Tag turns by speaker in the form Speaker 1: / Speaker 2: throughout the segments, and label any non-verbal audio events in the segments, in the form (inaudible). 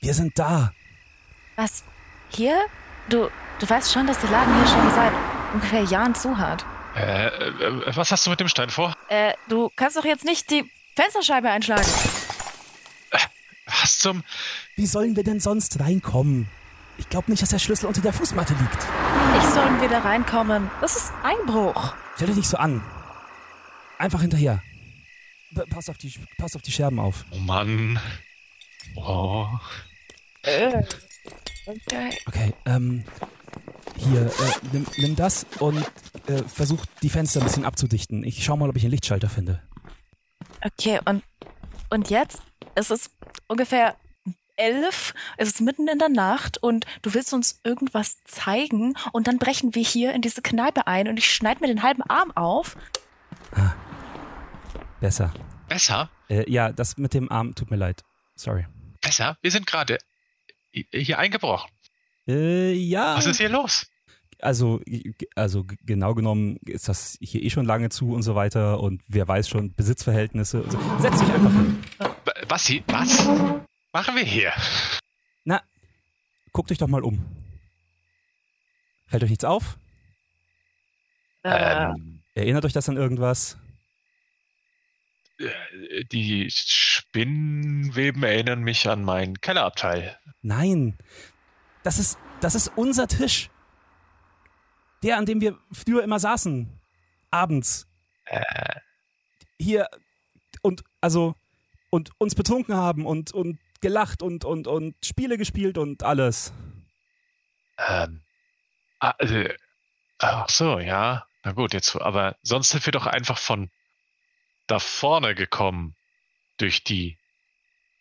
Speaker 1: Wir sind da.
Speaker 2: Was? Hier? Du, du weißt schon, dass der Laden hier schon seit ungefähr Jahren zu hat.
Speaker 3: Äh, äh, was hast du mit dem Stein vor?
Speaker 2: Äh, du kannst doch jetzt nicht die Fensterscheibe einschlagen.
Speaker 3: Was zum...
Speaker 1: Wie sollen wir denn sonst reinkommen? Ich glaube nicht, dass der Schlüssel unter der Fußmatte liegt.
Speaker 2: Ich sollen wieder reinkommen. Das ist Einbruch.
Speaker 1: Stell dich nicht so an. Einfach hinterher. P pass auf die, pass auf die Scherben auf.
Speaker 3: Oh Mann. Oh.
Speaker 2: Okay.
Speaker 1: Okay, ähm, hier, äh, nimm, nimm das und äh, versuch die Fenster ein bisschen abzudichten. Ich schau mal, ob ich einen Lichtschalter finde.
Speaker 2: Okay, und, und jetzt? Es ist ungefähr elf, es ist mitten in der Nacht und du willst uns irgendwas zeigen und dann brechen wir hier in diese Kneipe ein und ich schneide mir den halben Arm auf.
Speaker 1: Besser.
Speaker 3: Besser?
Speaker 1: Äh, ja, das mit dem Arm tut mir leid. Sorry.
Speaker 3: Besser? Wir sind gerade hier eingebrochen.
Speaker 1: Äh, ja.
Speaker 3: Was ist hier los?
Speaker 1: Also, also genau genommen ist das hier eh schon lange zu und so weiter und wer weiß schon, Besitzverhältnisse. und So. Setz dich einfach hin.
Speaker 3: Was? Was? Machen wir hier?
Speaker 1: Na, guckt euch doch mal um. Fällt euch nichts auf?
Speaker 2: Äh,
Speaker 3: Ähm,
Speaker 1: Erinnert euch das an irgendwas?
Speaker 3: äh, die Spinnweben erinnern mich an meinen Kellerabteil.
Speaker 1: Nein. Das ist, das ist unser Tisch. Der, an dem wir früher immer saßen. Abends.
Speaker 3: Äh,
Speaker 1: Hier. Und, also, und uns betrunken haben und, und gelacht und, und, und Spiele gespielt und alles.
Speaker 3: ähm, ah, äh, ach so, ja. Na gut, jetzt, aber sonst sind wir doch einfach von da vorne gekommen durch die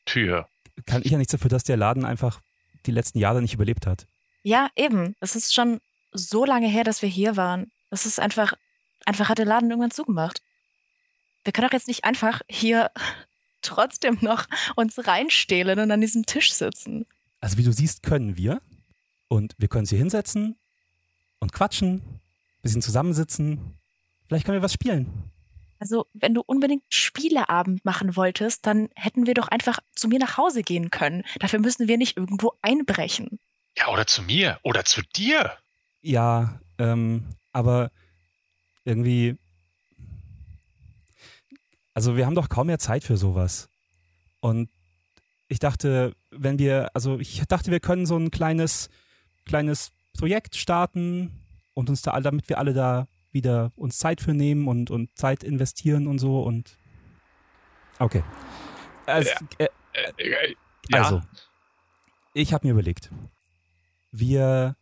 Speaker 3: Tür.
Speaker 1: Kann ich ja nichts dafür, dass der Laden einfach die letzten Jahre nicht überlebt hat.
Speaker 2: ja, eben. Es ist schon so lange her, dass wir hier waren. Es ist einfach, einfach hat der Laden irgendwann zugemacht. Wir können doch jetzt nicht einfach hier (laughs) trotzdem noch uns reinstehlen und an diesem Tisch sitzen.
Speaker 1: Also wie du siehst, können wir. Und wir können uns hier hinsetzen und quatschen, bisschen zusammensitzen. Vielleicht können wir was spielen.
Speaker 2: Also, wenn du unbedingt Spieleabend machen wolltest, dann hätten wir doch einfach zu mir nach Hause gehen können. Dafür müssen wir nicht irgendwo einbrechen.
Speaker 3: Ja, oder zu mir. Oder zu dir.
Speaker 1: Ja, ähm, aber irgendwie. Also wir haben doch kaum mehr Zeit für sowas. Und ich dachte, wenn wir, also ich dachte, wir können so ein kleines, kleines Projekt starten und uns da, alle- damit wir alle da wieder uns Zeit für nehmen und, und Zeit investieren und so und okay. Also, äh,
Speaker 3: Äh, äh, ja.
Speaker 1: also, ich habe mir überlegt, wir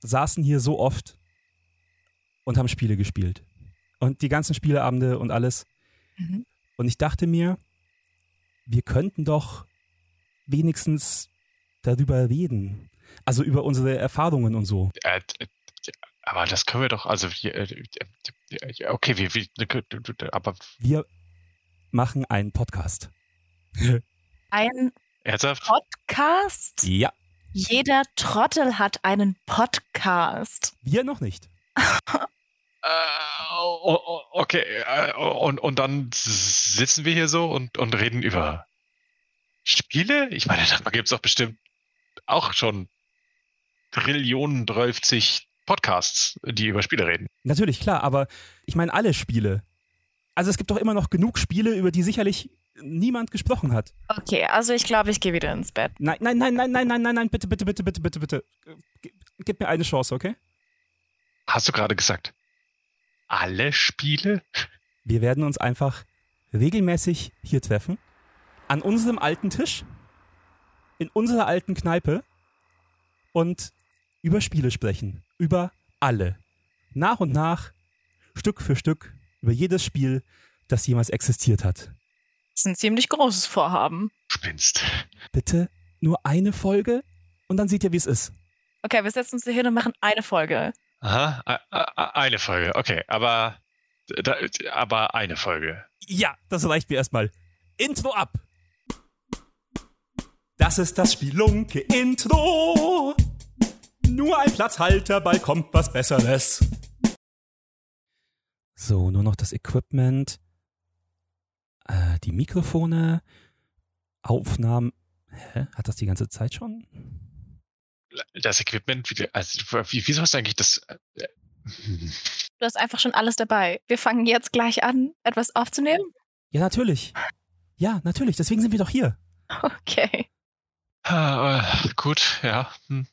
Speaker 1: saßen hier so oft und haben Spiele gespielt. Und die ganzen Spieleabende und alles.
Speaker 2: Mhm.
Speaker 1: Und ich dachte mir, wir könnten doch wenigstens darüber reden. Also über unsere Erfahrungen und so.
Speaker 3: Aber das können wir doch, also, wir, äh, äh, okay, wie, wie, aber
Speaker 1: Wir machen einen Podcast.
Speaker 2: Ein
Speaker 3: ernsthaft?
Speaker 2: Podcast?
Speaker 1: Ja,
Speaker 2: Jeder Trottel hat einen Podcast.
Speaker 1: wir noch nicht.
Speaker 3: Äh, okay, äh, und, und dann sitzen wir hier so und, und reden über Spiele? Ich meine, da gibt es doch bestimmt auch schon Trillionen, 30 Podcasts, die über Spiele reden.
Speaker 1: Natürlich, klar, aber ich meine alle Spiele. Also es gibt doch immer noch genug Spiele, über die sicherlich niemand gesprochen hat.
Speaker 2: Okay, also ich glaube, ich gehe wieder ins Bett.
Speaker 1: Nein, nein, nein, nein, nein, nein, nein, nein, bitte, bitte, bitte, bitte, bitte, bitte. Gib mir eine Chance, okay?
Speaker 3: Hast du gerade gesagt? Alle Spiele?
Speaker 1: Wir werden uns einfach regelmäßig hier treffen, an unserem alten Tisch, in unserer alten Kneipe und über Spiele sprechen. Über alle. Nach und nach, Stück für Stück, über jedes Spiel, das jemals existiert hat.
Speaker 2: Das ist ein ziemlich großes Vorhaben.
Speaker 3: Spinnst.
Speaker 1: Bitte nur eine Folge und dann seht ihr, wie es ist.
Speaker 2: Okay, wir setzen uns hier hin und machen eine Folge.
Speaker 3: Aha, eine Folge, okay, aber, aber eine Folge.
Speaker 1: Ja, das reicht mir erstmal. Intro ab! Das ist das Spielunke-Intro. Nur ein Platzhalter, bald kommt was Besseres. So, nur noch das Equipment, äh, die Mikrofone, Aufnahmen. Hä? Hat das die ganze Zeit schon?
Speaker 3: Das Equipment, wie, also, wie, wieso hast du eigentlich das? Äh,
Speaker 2: Du hast einfach schon alles dabei. Wir fangen jetzt gleich an, etwas aufzunehmen.
Speaker 1: Ja, natürlich. Ja, natürlich. Deswegen sind wir doch hier.
Speaker 2: Okay.
Speaker 3: Äh, gut, ja. Hm,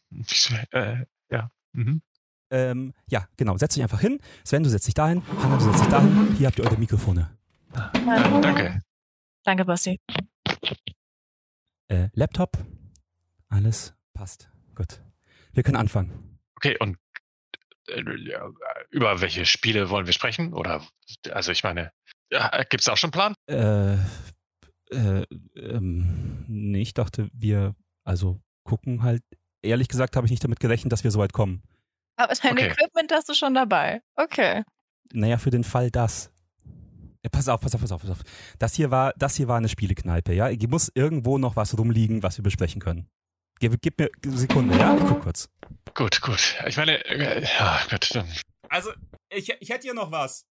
Speaker 3: äh, ja. Mhm.
Speaker 1: Ähm, ja, genau. Setzt euch einfach hin. Sven, du setzt dich dahin. Hannah, du setzt dich dahin. Hier habt ihr eure Mikrofone.
Speaker 3: Äh, danke.
Speaker 2: Danke, Basti.
Speaker 1: Äh, Laptop. Alles passt. Gut. Wir können anfangen.
Speaker 3: Okay, und äh, über welche Spiele wollen wir sprechen? Oder, also ich meine, ja, gibt es auch schon einen Plan?
Speaker 1: Äh, äh, ähm, nee, ich dachte, wir, also gucken halt. Ehrlich gesagt habe ich nicht damit gerechnet, dass wir so weit kommen.
Speaker 2: Aber dein
Speaker 3: Okay.
Speaker 2: Equipment hast du schon dabei. Okay.
Speaker 1: Naja, für den Fall das. Ja, pass auf, pass auf, pass auf, pass auf. Das hier war, das hier war eine Spielekneipe, ja? Hier muss irgendwo noch was rumliegen, was wir besprechen können. Gib, gib mir eine Sekunde, ja? Ich guck kurz.
Speaker 3: Gut, gut. Ich meine, äh, ja, gut. Dann.
Speaker 1: Also, ich, ich hätte hier noch was.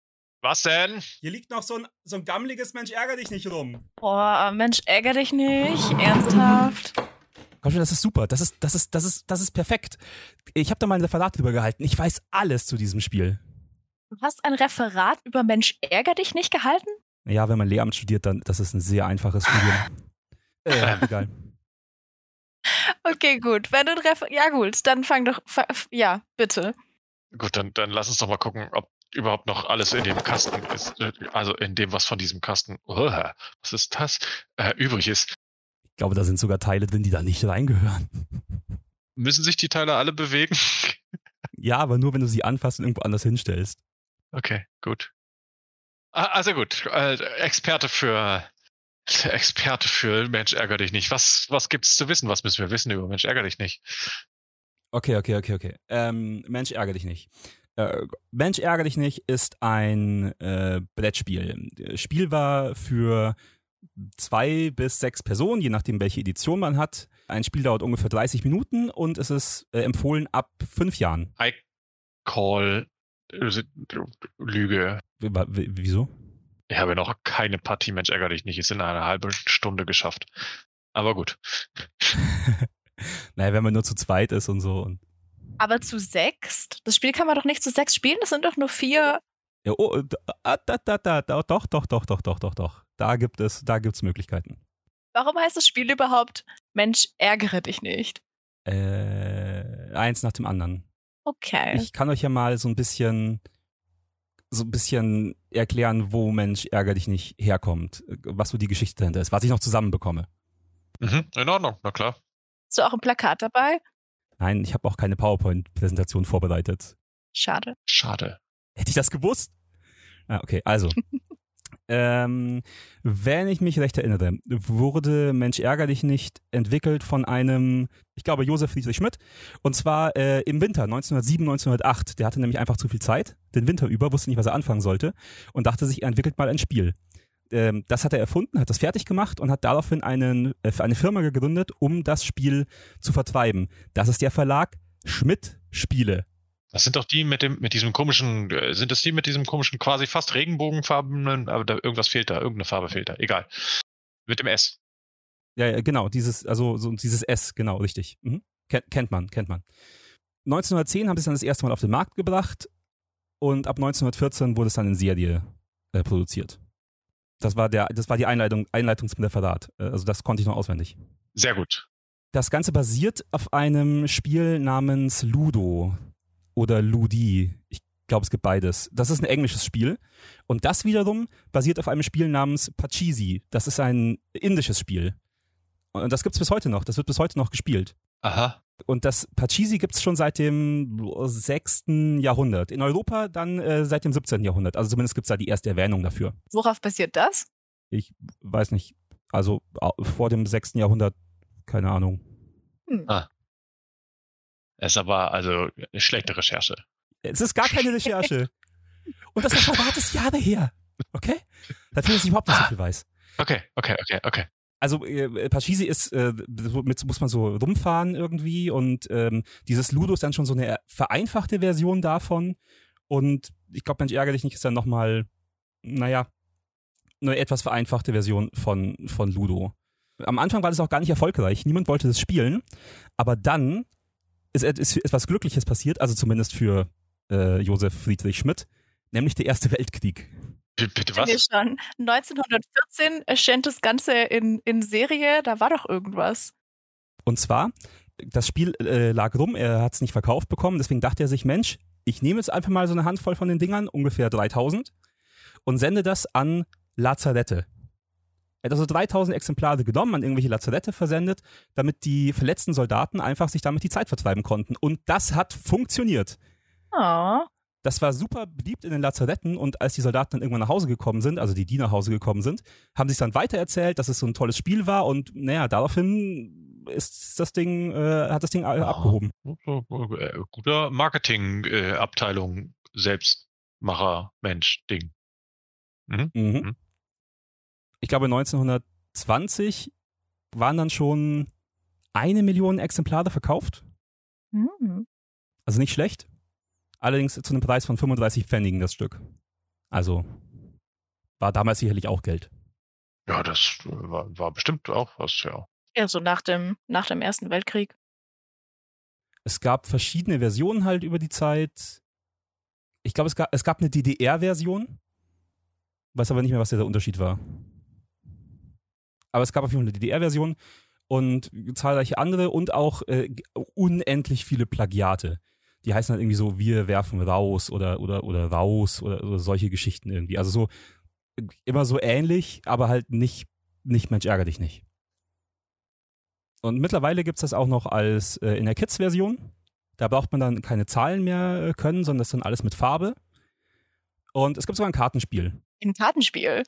Speaker 3: Was denn?
Speaker 1: Hier liegt noch so ein, so ein gammeliges Mensch, ärger dich nicht rum.
Speaker 2: Boah, Mensch, ärger dich nicht. Ernsthaft.
Speaker 1: Komm schon, das ist super. Das ist, das ist, das ist, das ist perfekt. Ich habe da mal ein Referat drüber gehalten. Ich weiß alles zu diesem Spiel.
Speaker 2: Du hast ein Referat über Mensch, ärger dich nicht gehalten?
Speaker 1: Ja, wenn man Lehramt studiert, dann das ist ein sehr einfaches (laughs) Studium. äh, egal.
Speaker 2: Okay, gut. Wenn du ein Refer Ja, gut, dann fang doch. fa- Ja, bitte.
Speaker 3: Gut, dann, dann lass uns doch mal gucken, ob überhaupt noch alles in dem Kasten ist. äh, Also in dem, was von diesem Kasten, oh, (laughs) was ist das, äh, übrig ist.
Speaker 1: Ich glaube, da sind sogar Teile drin, die da nicht reingehören. (laughs)
Speaker 3: Müssen sich die Teile alle bewegen?
Speaker 1: Ja, aber nur, wenn du sie anfasst und irgendwo anders hinstellst.
Speaker 3: Okay, gut. Ah, Also gut, äh, Experte für Experte für Mensch ärger dich nicht. Was, was gibt's zu wissen? Was müssen wir wissen über Mensch ärger dich nicht?
Speaker 1: Okay, okay, okay, okay. Ähm, Mensch, ärger dich nicht. Äh, Mensch, ärger dich nicht ist ein äh, Brettspiel. Das Spiel war für zwei bis sechs Personen, je nachdem, welche Edition man hat. Ein Spiel dauert ungefähr 30 Minuten und es ist äh, empfohlen ab fünf Jahren.
Speaker 3: I call äh, Lüge.
Speaker 1: W wieso?
Speaker 3: Ich habe noch keine Partie Mensch ärger dich nicht. Ist in einer halben Stunde geschafft. Aber gut. (laughs)
Speaker 1: naja, wenn man nur zu zweit ist und so. Und,
Speaker 2: Aber zu sechst? Das Spiel kann man doch nicht zu sechs spielen, das sind doch nur vier.
Speaker 1: ja, oh, da, ah, da, da, da, da, doch, doch, doch, doch, doch, doch, doch. Da gibt es, da gibt's Möglichkeiten.
Speaker 2: Warum heißt das Spiel überhaupt Mensch, ärgere dich nicht?
Speaker 1: Äh, eins nach dem anderen.
Speaker 2: Okay.
Speaker 1: Ich kann euch ja mal so ein bisschen so ein bisschen erklären, wo Mensch ärger dich nicht herkommt, was so die Geschichte dahinter ist, was ich noch zusammenbekomme.
Speaker 3: Mhm, in Ordnung, na klar.
Speaker 2: Hast du auch ein Plakat dabei?
Speaker 1: Nein, ich habe auch keine PowerPoint-Präsentation vorbereitet.
Speaker 2: Schade.
Speaker 3: Schade.
Speaker 1: Hätte ich das gewusst? Ah, okay, also. (laughs) ähm, wenn ich mich recht erinnere, wurde Mensch ärger dich nicht entwickelt von einem, ich glaube, Josef Friedrich Schmidt. Und zwar äh, im Winter 1907, 1908. Der hatte nämlich einfach zu viel Zeit, den Winter über, wusste nicht, was er anfangen sollte und dachte sich, er entwickelt mal ein Spiel. Ähm, das hat er erfunden, hat das fertig gemacht und hat daraufhin einen, äh, eine Firma gegründet, um das Spiel zu vertreiben. Das ist der Verlag Schmidt Spiele.
Speaker 3: Das sind doch die mit dem, mit diesem komischen, äh, sind das die mit diesem komischen, quasi fast regenbogenfarbenen, aber da irgendwas fehlt da, irgendeine Farbe fehlt da, egal. Mit dem S.
Speaker 1: Ja, ja, genau, dieses, also so dieses S, genau, richtig. Mhm. Ken, kennt man, kennt man. 1910 haben sie es dann das erste Mal auf den Markt gebracht und ab 1914 wurde es dann in Serie äh, produziert. Das war, der, das war die Einleitung, Einleitung zum Referat. Äh, Also das konnte ich noch auswendig.
Speaker 3: Sehr gut.
Speaker 1: Das Ganze basiert auf einem Spiel namens Ludo oder Ludi. Ich glaube, es gibt beides. Das ist ein englisches Spiel. Und das wiederum basiert auf einem Spiel namens Pachisi. Das ist ein indisches Spiel. Und das gibt es bis heute noch. Das wird bis heute noch gespielt.
Speaker 3: Aha.
Speaker 1: Und das Pachisi gibt es schon seit dem 6. Jahrhundert. In Europa dann äh, seit dem 17. Jahrhundert. Also zumindest gibt es da die erste Erwähnung dafür.
Speaker 2: Worauf basiert das?
Speaker 1: Ich weiß nicht. Also vor dem 6. Jahrhundert, keine Ahnung.
Speaker 3: Ist aber also eine schlechte Recherche.
Speaker 1: Es ist gar keine Recherche. (laughs) Und das ist Jahre her. Okay? Dafür, dass ich überhaupt nicht so viel weiß.
Speaker 3: Okay, okay, okay, okay.
Speaker 1: Also äh, Pachisi ist, äh, mit muss man so rumfahren irgendwie und ähm, dieses Ludo ist dann schon so eine vereinfachte Version davon. Und ich glaube, Mensch ärgerlich nicht ist dann nochmal, naja, eine etwas vereinfachte Version von, von Ludo. am Anfang war das auch gar nicht erfolgreich. Niemand wollte das spielen. Aber dann ist, ist etwas Glückliches passiert, also zumindest für äh, Josef Friedrich Schmidt, nämlich der Erste Weltkrieg.
Speaker 3: Bitte was?
Speaker 2: Schon. 1914 erscheint das Ganze in, in Serie, da war doch irgendwas.
Speaker 1: Und zwar, das Spiel äh, lag rum, er hat es nicht verkauft bekommen, deswegen dachte er sich, Mensch, ich nehme jetzt einfach mal so eine Handvoll von den Dingern, ungefähr 3000, und sende das an Lazarette. Er hat also 3000 Exemplare genommen, an irgendwelche Lazarette versendet, damit die verletzten Soldaten einfach sich damit die Zeit vertreiben konnten. Und das hat funktioniert.
Speaker 2: Oh.
Speaker 1: Das war super beliebt in den Lazaretten und als die Soldaten dann irgendwann nach Hause gekommen sind, also die, die nach Hause gekommen sind, haben sich dann weitererzählt, dass es so ein tolles Spiel war und naja, daraufhin ist das Ding, äh, hat das Ding
Speaker 3: Ja.
Speaker 1: abgehoben.
Speaker 3: Äh, Guter Marketing-Abteilung, Selbstmacher, Mensch, Ding. Mhm.
Speaker 1: Mhm.
Speaker 3: Mhm.
Speaker 1: Ich glaube 1920 waren dann schon eine Million Exemplare verkauft.
Speaker 2: Hm.
Speaker 1: Also nicht schlecht. Allerdings zu einem Preis von 35 Pfennigen das Stück. Also war damals sicherlich auch Geld.
Speaker 3: Ja, das äh, war, war bestimmt auch was, ja.
Speaker 2: Ja, so nach dem, nach dem Ersten Weltkrieg.
Speaker 1: Es gab verschiedene Versionen halt über die Zeit. Ich glaube, es gab, es gab eine DDR-Version. Weiß aber nicht mehr, was der Unterschied war. Aber es gab auf jeden Fall eine DDR-Version und zahlreiche andere und auch äh, unendlich viele Plagiate. Die heißen halt irgendwie so, wir werfen raus oder, oder, oder raus oder, oder solche Geschichten irgendwie. Also so immer so ähnlich, aber halt nicht, nicht Mensch, ärger dich nicht. Und mittlerweile gibt es das auch noch als äh, in der Kids-Version. Da braucht man dann keine Zahlen mehr äh, können, sondern das ist dann alles mit Farbe. Und es gibt sogar ein Kartenspiel.
Speaker 2: Ein Kartenspiel.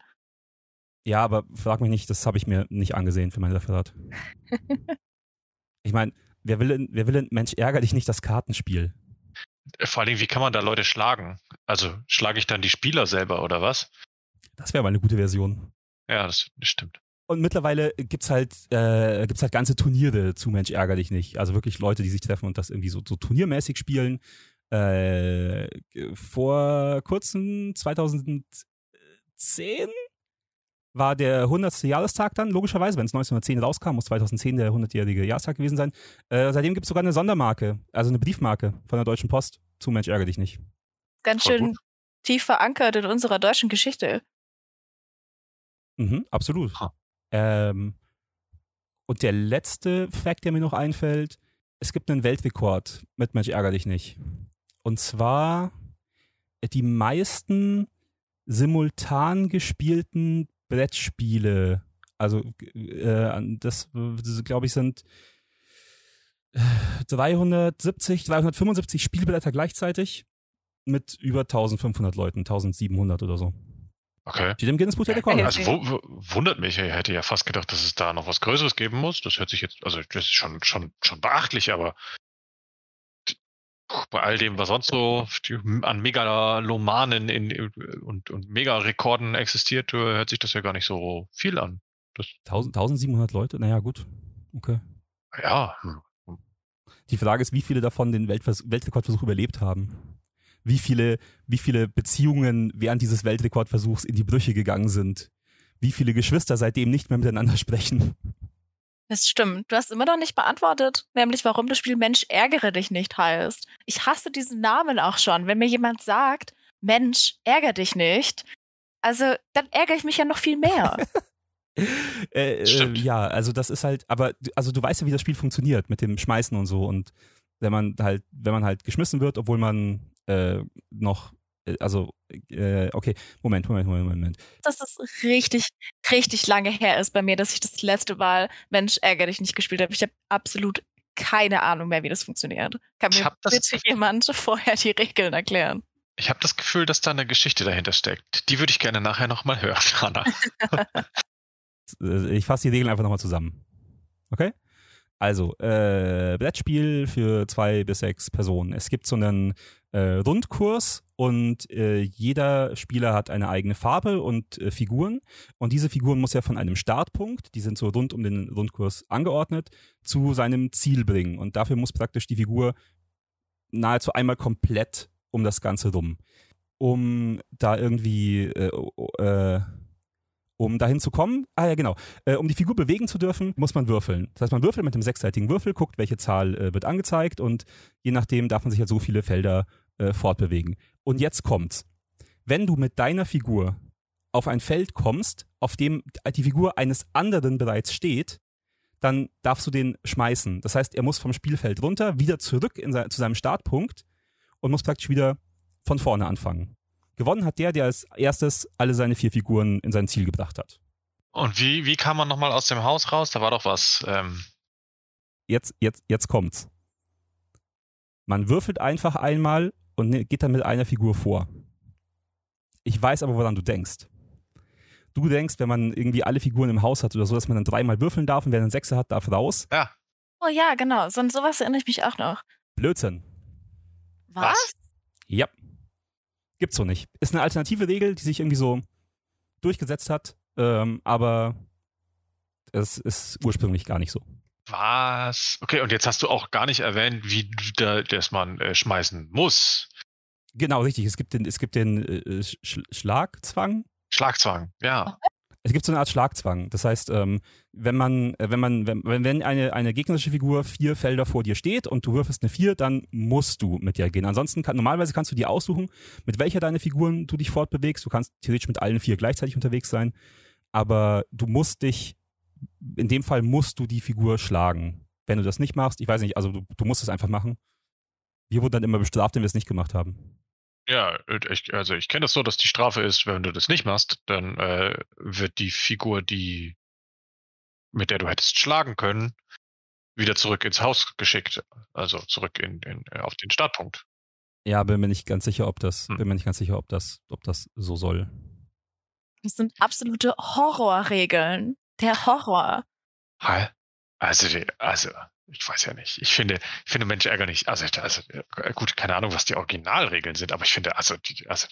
Speaker 1: Ja, aber frag mich nicht, das habe ich mir nicht angesehen für mein Referat. (laughs) ich meine, wer will, denn- wer will denn, Mensch, ärger dich nicht das Kartenspiel?
Speaker 3: Äh, Vor allen Dingen, wie kann man da Leute schlagen? Also schlage ich dann die Spieler selber oder was?
Speaker 1: Das wäre mal eine gute Version.
Speaker 3: Ja, das, das stimmt.
Speaker 1: Und mittlerweile gibt's halt, äh, gibt's halt ganze Turniere zu Mensch, ärger dich nicht. Also wirklich Leute, die sich treffen und das irgendwie so, so turniermäßig spielen. Äh, vor kurzem, 2010, war der 100. Jahrestag dann, logischerweise, wenn es 1910 rauskam, muss 2010 der 100-jährige Jahrestag gewesen sein. Äh, seitdem gibt es sogar eine Sondermarke, also eine Briefmarke von der Deutschen Post zu Mensch, ärger dich nicht.
Speaker 2: Ganz schön tief verankert in unserer deutschen Geschichte.
Speaker 1: Mhm, absolut. Ähm, und der letzte Fact, der mir noch einfällt, es gibt einen Weltrekord mit Mensch, ärger dich nicht. Und zwar die meisten simultan gespielten Brettspiele, also äh, das, das glaube ich sind äh, 370, 375 Spielblätter gleichzeitig mit über 1500 Leuten, 1700 oder so.
Speaker 3: Okay.
Speaker 1: Steht im Guinness Buch der Rekorde.
Speaker 3: Also wu- wu- wundert mich, ich hätte ja fast gedacht, dass es da noch was Größeres geben muss. Das hört sich jetzt, also das ist schon, schon, schon beachtlich, aber bei all dem, was sonst so an Megalomanen in, und, und Megarekorden existiert, äh, hört sich das ja gar nicht so viel an.
Speaker 1: 1000, 1700 Leute? Naja, gut. Okay.
Speaker 3: Ja.
Speaker 1: Die Frage ist, wie viele davon den Weltvers Weltrekordversuch überlebt haben. Wie viele, wie viele Beziehungen während dieses Weltrekordversuchs in die Brüche gegangen sind. Wie viele Geschwister seitdem nicht mehr miteinander (laughs) sprechen.
Speaker 2: Das stimmt. Du hast immer noch nicht beantwortet, nämlich warum das Spiel Mensch ärgere dich nicht heißt. Ich hasse diesen Namen auch schon. Wenn mir jemand sagt, Mensch, ärgere dich nicht, also dann ärgere ich mich ja noch viel mehr. (laughs)
Speaker 1: Äh, äh,
Speaker 3: Stimmt.
Speaker 1: ja, also das ist halt, aber also du weißt ja, wie das Spiel funktioniert mit dem Schmeißen und so. Und wenn man halt, wenn man halt geschmissen wird, obwohl man äh, noch, also, äh, okay, Moment, Moment, Moment, Moment.
Speaker 2: dass es richtig, richtig lange her ist bei mir, dass ich das letzte Mal Mensch, ärgere dich nicht gespielt habe. Ich habe absolut keine Ahnung mehr, wie das funktioniert. Kann
Speaker 3: Ich
Speaker 2: mir bitte jemand (laughs) vorher die Regeln erklären?
Speaker 3: ich habe das Gefühl, dass da eine Geschichte dahinter steckt. Die würde ich gerne nachher nochmal hören, Hanna. (laughs)
Speaker 1: Äh, Ich fasse die Regeln einfach nochmal zusammen. Okay? Also, äh, Brettspiel für zwei bis sechs Personen. Es gibt so einen äh, Rundkurs und äh, jeder Spieler hat eine eigene Farbe und äh, Figuren. Und diese Figuren muss er von einem Startpunkt, die sind so rund um den Rundkurs angeordnet, zu seinem Ziel bringen. Und dafür muss praktisch die Figur nahezu einmal komplett um das Ganze rum. Um da irgendwie äh, äh, Um dahin zu kommen, ah ja genau, äh, um die Figur bewegen zu dürfen, muss man würfeln. Das heißt, man würfelt mit einem sechsseitigen Würfel, guckt, welche Zahl äh, wird angezeigt und je nachdem darf man sich halt so viele Felder äh, fortbewegen. Und jetzt kommt's. Wenn du mit deiner Figur auf ein Feld kommst, auf dem die Figur eines anderen bereits steht, dann darfst du den schmeißen. Das heißt, er muss vom Spielfeld runter, wieder zurück se zu seinem Startpunkt und muss praktisch wieder von vorne anfangen. Gewonnen hat der, der als erstes alle seine vier Figuren in sein Ziel gebracht hat.
Speaker 3: Und wie, wie kam man nochmal aus dem Haus raus? Da war doch was. Ähm
Speaker 1: jetzt, jetzt, jetzt kommt's. Man würfelt einfach einmal und ne, geht dann mit einer Figur vor. Ich weiß aber, woran du denkst. Du denkst, wenn man irgendwie alle Figuren im Haus hat oder so, dass man dann dreimal würfeln darf und wer einen Sechser hat, darf raus.
Speaker 3: Ja.
Speaker 2: Oh ja, genau. So, an sowas erinnere ich mich auch noch.
Speaker 1: Blödsinn.
Speaker 2: Was?
Speaker 3: Was?
Speaker 1: Ja. Gibt's so nicht. Ist eine alternative Regel, die sich irgendwie so durchgesetzt hat, ähm, aber es ist ursprünglich gar nicht so.
Speaker 3: Was? Okay, und jetzt hast du auch gar nicht erwähnt, wie da, dass man äh, schmeißen muss.
Speaker 1: Genau, richtig. Es gibt den, es gibt den äh, Sch Schlagzwang.
Speaker 3: Schlagzwang, ja.
Speaker 1: Es gibt so eine Art Schlagzwang. Das heißt, ähm, wenn man, äh, wenn man, wenn, wenn eine, eine gegnerische Figur vier Felder vor dir steht und du würfelst eine vier, dann musst du mit der gehen. Ansonsten kann, normalerweise kannst du dir aussuchen, mit welcher deiner Figuren du dich fortbewegst. Du kannst theoretisch mit allen vier gleichzeitig unterwegs sein. Aber du musst dich, in dem Fall musst du die Figur schlagen. Wenn du das nicht machst, ich weiß nicht, also du, du musst es einfach machen. Wir wurden dann immer bestraft, wenn wir es nicht gemacht haben.
Speaker 3: Ja, ich, also ich kenne das so, dass die Strafe ist, wenn du das nicht machst, dann äh, wird die Figur, die mit der du hättest schlagen können, wieder zurück ins Haus geschickt. Also zurück in, in auf den Startpunkt.
Speaker 1: Ja, bin mir nicht ganz sicher, ob das,
Speaker 3: Hm.
Speaker 1: bin mir nicht ganz sicher, ob das, ob das so soll.
Speaker 2: Das sind absolute Horrorregeln. Der Horror.
Speaker 3: Hä? Also, also, ich weiß ja nicht. Ich finde, ich finde Mensch ärger nicht. Also, also, äh, gut, keine Ahnung, was die Originalregeln sind, aber ich finde, also, die, also,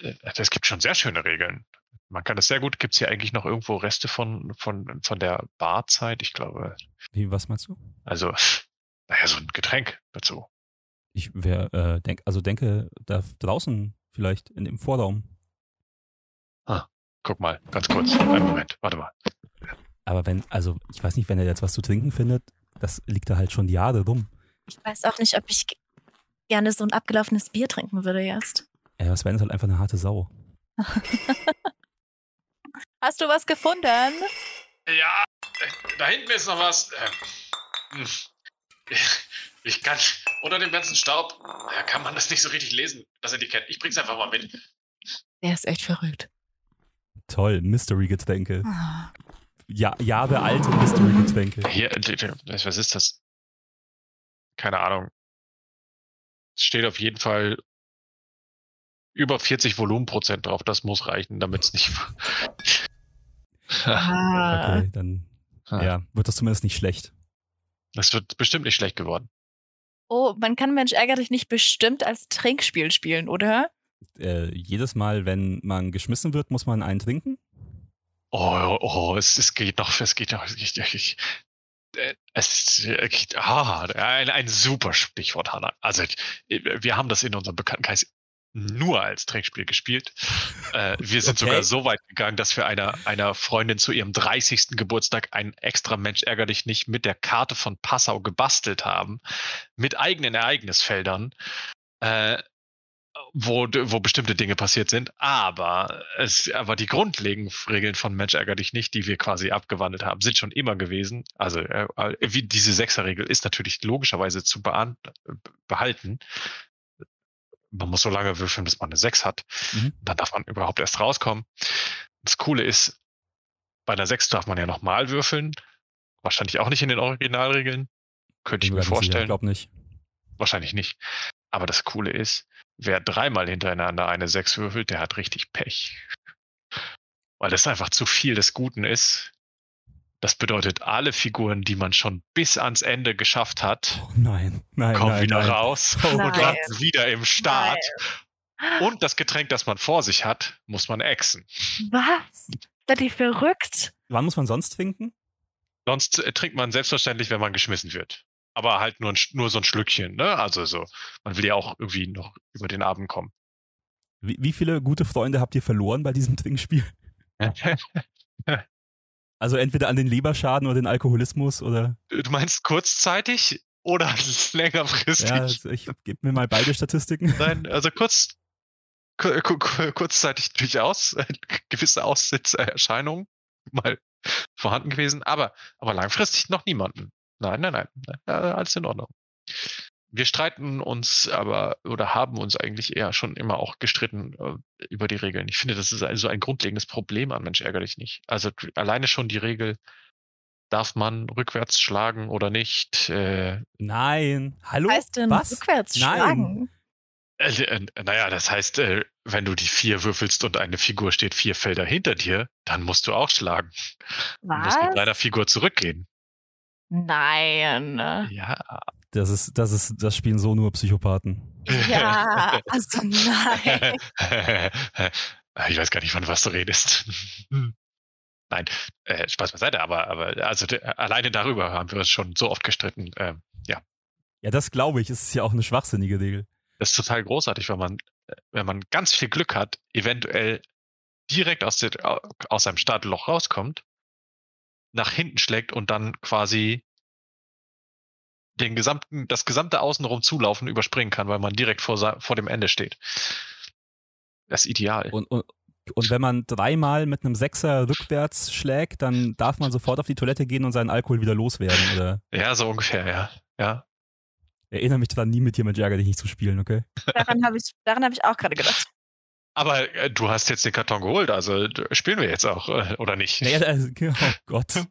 Speaker 3: äh, es gibt schon sehr schöne Regeln. Man kann das sehr gut. Gibt es hier eigentlich noch irgendwo Reste von, von, von der Barzeit? Ich glaube,
Speaker 1: Wie, was meinst du?
Speaker 3: also, naja, so ein Getränk dazu.
Speaker 1: Ich wär, äh, denk, also denke, da draußen vielleicht in dem Vorraum.
Speaker 3: Guck mal, ganz kurz. Einen Moment, warte mal.
Speaker 1: Aber wenn, also ich weiß nicht, wenn er jetzt was zu trinken findet, das liegt da halt schon Jahre rum.
Speaker 2: Ich weiß auch nicht, ob ich gerne so ein abgelaufenes Bier trinken würde jetzt.
Speaker 1: Ja, Sven ist halt einfach eine harte Sau. (laughs)
Speaker 2: Hast du was gefunden?
Speaker 3: Ja, da hinten ist noch was. Ähm, (laughs) Ich kann, unter dem ganzen Staub ja, kann man das nicht so richtig lesen, das Etikett. Ich bring's einfach mal mit.
Speaker 2: Der ist echt verrückt.
Speaker 1: Toll, Mystery-Getränke.
Speaker 2: Ah.
Speaker 1: Ja, Jahre alte Mystery-Getränke.
Speaker 3: D- was ist das? Keine Ahnung. Es steht auf jeden Fall über 40 Volumenprozent drauf. Das muss reichen, damit es nicht. (laughs)
Speaker 2: Ah.
Speaker 1: Okay, dann ja, wird das zumindest nicht schlecht.
Speaker 3: Das wird bestimmt nicht schlecht geworden.
Speaker 2: Oh, man kann Mensch ärger dich nicht bestimmt als Trinkspiel spielen, oder?
Speaker 1: Äh, jedes Mal, wenn man geschmissen wird, muss man einen trinken.
Speaker 3: Oh, oh, es, es geht noch, es geht noch. Ich, ich, äh, es ist ich- ah, ein, ein super Stichwort, Hanna. Also, wir haben das in unserem Bekanntenkreis nur als Trinkspiel gespielt. Äh, wir sind
Speaker 1: Okay.
Speaker 3: sogar so weit gegangen, dass wir einer, einer Freundin zu ihrem 30. Geburtstag ein extra Mensch ärger dich nicht mit der Karte von Passau gebastelt haben, mit eigenen Ereignisfeldern. Äh, wo, wo bestimmte Dinge passiert sind, aber es, aber die grundlegenden Regeln von Mensch ärger dich nicht, die wir quasi abgewandelt haben, sind schon immer gewesen. Also äh, wie diese Sechserregel ist natürlich logischerweise zu bean behalten. Man muss so lange würfeln, bis man eine Sechs hat.
Speaker 1: Mhm.
Speaker 3: Dann darf man überhaupt erst rauskommen. Das Coole ist, bei einer Sechs darf man ja nochmal würfeln. Wahrscheinlich auch nicht in den Originalregeln. Könnte ich mir vorstellen.
Speaker 1: Ich glaube nicht.
Speaker 3: Wahrscheinlich nicht. Aber das Coole ist, wer dreimal hintereinander eine 6 würfelt, der hat richtig Pech. Weil das einfach zu viel des Guten ist. Das bedeutet, alle Figuren, die man schon bis ans Ende geschafft hat,
Speaker 1: Oh nein, nein,
Speaker 3: kommen
Speaker 1: nein,
Speaker 3: wieder
Speaker 1: nein.
Speaker 3: raus
Speaker 1: Oh
Speaker 3: und
Speaker 2: Nein.
Speaker 3: landen wieder im Start.
Speaker 2: Nein.
Speaker 3: Und das Getränk, das man vor sich hat, muss man exen.
Speaker 2: Was? Seid ihr verrückt?
Speaker 1: Wann muss man sonst trinken?
Speaker 3: Sonst äh, trinkt man selbstverständlich, wenn man geschmissen wird. Aber halt nur, ein, nur so ein Schlückchen, ne? Also so. Man will ja auch irgendwie noch über den Abend kommen.
Speaker 1: Wie, wie viele gute Freunde habt ihr verloren bei diesem (laughs) Trinkspiel? (laughs) Also entweder an den Leberschaden oder den Alkoholismus oder.
Speaker 3: Du meinst kurzzeitig oder (laughs) längerfristig?
Speaker 1: Ja, also ich gebe mir mal beide Statistiken.
Speaker 3: Nein, also kurz, ku- ku- ku- kurzzeitig durchaus gewisse Aussetzerscheinungen mal vorhanden gewesen, aber, aber langfristig noch niemanden. Nein, nein, nein, nein äh, alles in Ordnung. Wir streiten uns aber oder haben uns eigentlich eher schon immer auch gestritten äh, über die Regeln. Ich finde, das ist also ein grundlegendes Problem an Mensch ärger dich nicht. Also alleine schon die Regel, darf man rückwärts schlagen oder nicht? Äh,
Speaker 1: Nein. Hallo?
Speaker 2: Was heißt denn
Speaker 1: Was?
Speaker 2: rückwärts
Speaker 1: Nein.
Speaker 2: schlagen?
Speaker 3: Äh, äh, naja, das heißt, äh, wenn du die vier würfelst und eine Figur steht vier Felder hinter dir, dann musst du auch schlagen. Du musst mit
Speaker 2: Was?
Speaker 3: deiner Figur zurückgehen.
Speaker 2: Nein.
Speaker 3: Ja.
Speaker 1: Das ist, das ist, das spielen so nur Psychopathen.
Speaker 2: Ja, (laughs) also nein.
Speaker 3: ich weiß gar nicht, von was du redest. (laughs) Nein, äh, Spaß beiseite, aber, aber also alleine darüber haben wir uns schon so oft gestritten. Ähm, ja,
Speaker 1: Ja, das glaube ich. Es ist ja auch eine schwachsinnige Regel.
Speaker 3: das ist total großartig, wenn man, wenn man ganz viel Glück hat, eventuell direkt aus, der, aus seinem Startloch rauskommt, nach hinten schlägt und dann quasi den gesamten, das gesamte Außenrum zulaufen überspringen kann, weil man direkt vor, vor dem Ende steht. Das ist ideal.
Speaker 1: Und, und, und wenn man dreimal mit einem Sechser rückwärts schlägt, dann darf man sofort auf die Toilette gehen und seinen Alkohol wieder loswerden. Oder
Speaker 3: Ja, so ungefähr, ja. Ja.
Speaker 1: erinnere mich daran, nie mit dir mit Ärger dich nicht zu spielen, okay?
Speaker 2: Daran habe ich, daran hab ich auch gerade gedacht.
Speaker 3: Aber äh, du hast jetzt den Karton geholt, also d- spielen wir jetzt auch, äh, oder nicht?
Speaker 1: Naja, also, oh Gott. (laughs)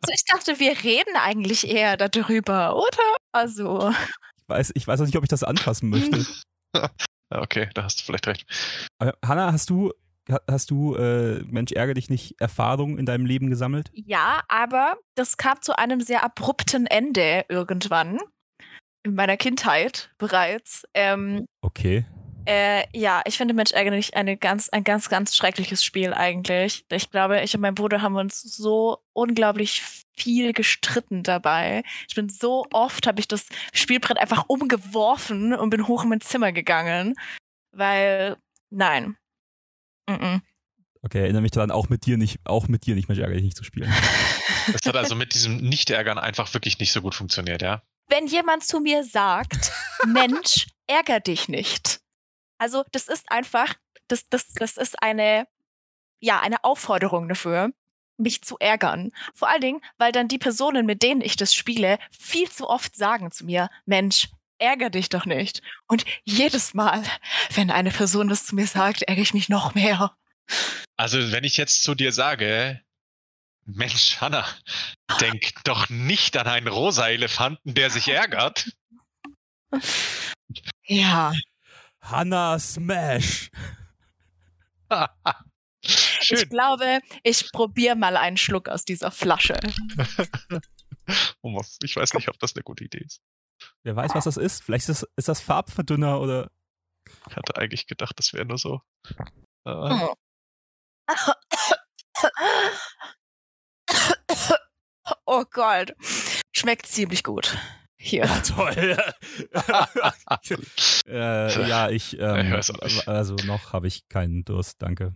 Speaker 2: Also ich dachte, wir reden eigentlich eher darüber, oder? Also,
Speaker 1: Ich weiß, ich weiß auch nicht, ob ich das anfassen möchte.
Speaker 3: Ja, (laughs) okay, da hast du vielleicht recht.
Speaker 1: Aber, Hanna, hast du, ha- hast du, äh, Mensch, ärger dich nicht, Erfahrung in deinem Leben gesammelt?
Speaker 2: ja, aber das kam zu einem sehr abrupten Ende irgendwann. In meiner Kindheit bereits. Ähm,
Speaker 1: Okay.
Speaker 2: Äh, ja, ich finde Mensch ärgere dich eine ganz, ein ganz, ganz schreckliches Spiel eigentlich. Ich glaube, ich und mein Bruder haben uns so unglaublich viel gestritten dabei. Ich bin so oft, habe ich das Spielbrett einfach umgeworfen und bin hoch in mein Zimmer gegangen. Weil, nein. Mm
Speaker 1: Okay, erinnere mich daran, auch mit dir nicht, auch mit dir nicht Mensch, ärger dich nicht zu spielen. (laughs)
Speaker 3: Das hat also mit diesem Nicht-Ärgern einfach wirklich nicht so gut funktioniert, ja?
Speaker 2: Wenn jemand zu mir sagt, (laughs) Mensch, ärger dich nicht. Also, das ist einfach, das, das, das ist eine, ja, eine Aufforderung dafür, mich zu ärgern. Vor allen Dingen, weil dann die Personen, mit denen ich das spiele, viel zu oft sagen zu mir, Mensch, ärger dich doch nicht. Und jedes Mal, wenn eine Person das zu mir sagt, ärgere ich mich noch mehr.
Speaker 3: Also, wenn ich jetzt zu dir sage, Mensch, Hanna, denk doch nicht an einen rosa Elefanten, der sich ärgert.
Speaker 2: Ja.
Speaker 1: Hanna Smash! (laughs)
Speaker 2: Ich
Speaker 3: Schön.
Speaker 2: glaube, ich probiere mal einen Schluck aus dieser Flasche. (laughs)
Speaker 3: Oh, Ich weiß nicht, ob das eine gute Idee ist.
Speaker 1: Wer weiß, was das ist? Vielleicht ist das, ist das Farbverdünner oder.
Speaker 3: Ich hatte eigentlich gedacht, das wäre nur so. Äh,
Speaker 2: Oh. (coughs) Oh Gott. Schmeckt ziemlich gut. Hier. (laughs)
Speaker 1: Ja, toll. äh, ja, ich, ähm,
Speaker 3: Ich
Speaker 1: also noch habe ich keinen Durst, danke.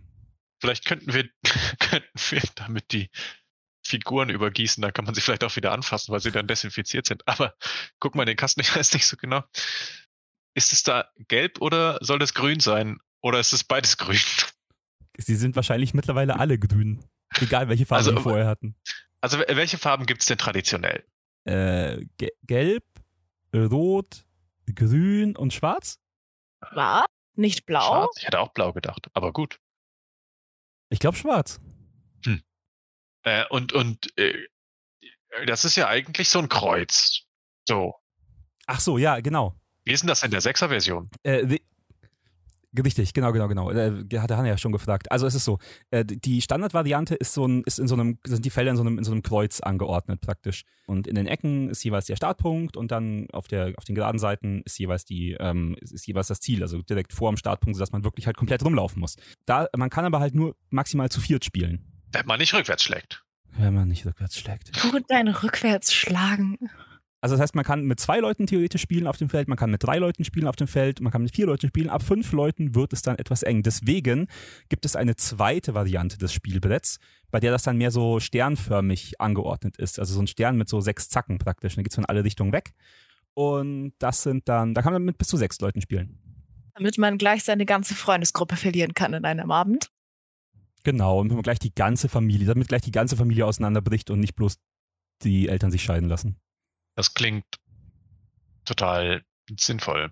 Speaker 3: Vielleicht könnten wir, (laughs) könnten wir damit die Figuren übergießen, dann kann man sie vielleicht auch wieder anfassen, weil sie dann desinfiziert sind. Aber guck mal, den Kasten, (laughs) ich weiß nicht so genau. Ist es da gelb oder soll das grün sein? Oder ist es beides grün?
Speaker 1: Sie sind wahrscheinlich mittlerweile alle grün. Egal, welche Farbe
Speaker 3: Also,
Speaker 1: sie vorher hatten.
Speaker 3: Also wel- welche Farben gibt es denn traditionell?
Speaker 1: Äh, ge gelb, rot, grün und schwarz?
Speaker 2: War? Nicht blau?
Speaker 3: Schwarz? Ich hätte auch blau gedacht, aber gut.
Speaker 1: Ich glaube schwarz.
Speaker 3: Äh, und und äh, das ist ja eigentlich so ein Kreuz. So.
Speaker 1: Ach so, ja, genau.
Speaker 3: Wie ist denn das in der Sechser-Version?
Speaker 1: Äh, die- Richtig, genau, genau, genau. Äh, hatte Hanna ja schon gefragt. Also es ist so, äh, die Standardvariante ist so ein, ist in so einem, sind die Felder in so einem, in so einem Kreuz angeordnet praktisch. Und in den Ecken ist jeweils der Startpunkt und dann auf der, auf den geraden Seiten ist jeweils die, ähm, ist, ist jeweils das Ziel, also direkt vor dem Startpunkt, sodass man wirklich halt komplett rumlaufen muss. Da, man kann aber halt nur maximal zu viert spielen.
Speaker 3: Wenn man nicht rückwärts schlägt.
Speaker 1: Wenn man nicht rückwärts schlägt.
Speaker 2: Gut, dein rückwärts schlagen.
Speaker 1: Also das heißt, man kann mit zwei Leuten theoretisch spielen auf dem Feld, man kann mit drei Leuten spielen auf dem Feld, man kann mit vier Leuten spielen. Ab fünf Leuten wird es dann etwas eng. Deswegen gibt es eine zweite Variante des Spielbretts, bei der das dann mehr so sternförmig angeordnet ist. Also so ein Stern mit so sechs Zacken praktisch. Dann geht es von alle Richtungen weg. Und das sind dann, da kann man mit bis zu sechs Leuten spielen.
Speaker 2: Damit man gleich seine ganze Freundesgruppe verlieren kann in einem Abend.
Speaker 1: Genau, und wenn man gleich die ganze Familie, damit gleich die ganze Familie auseinanderbricht und nicht bloß die Eltern sich scheiden lassen.
Speaker 3: Das klingt total sinnvoll.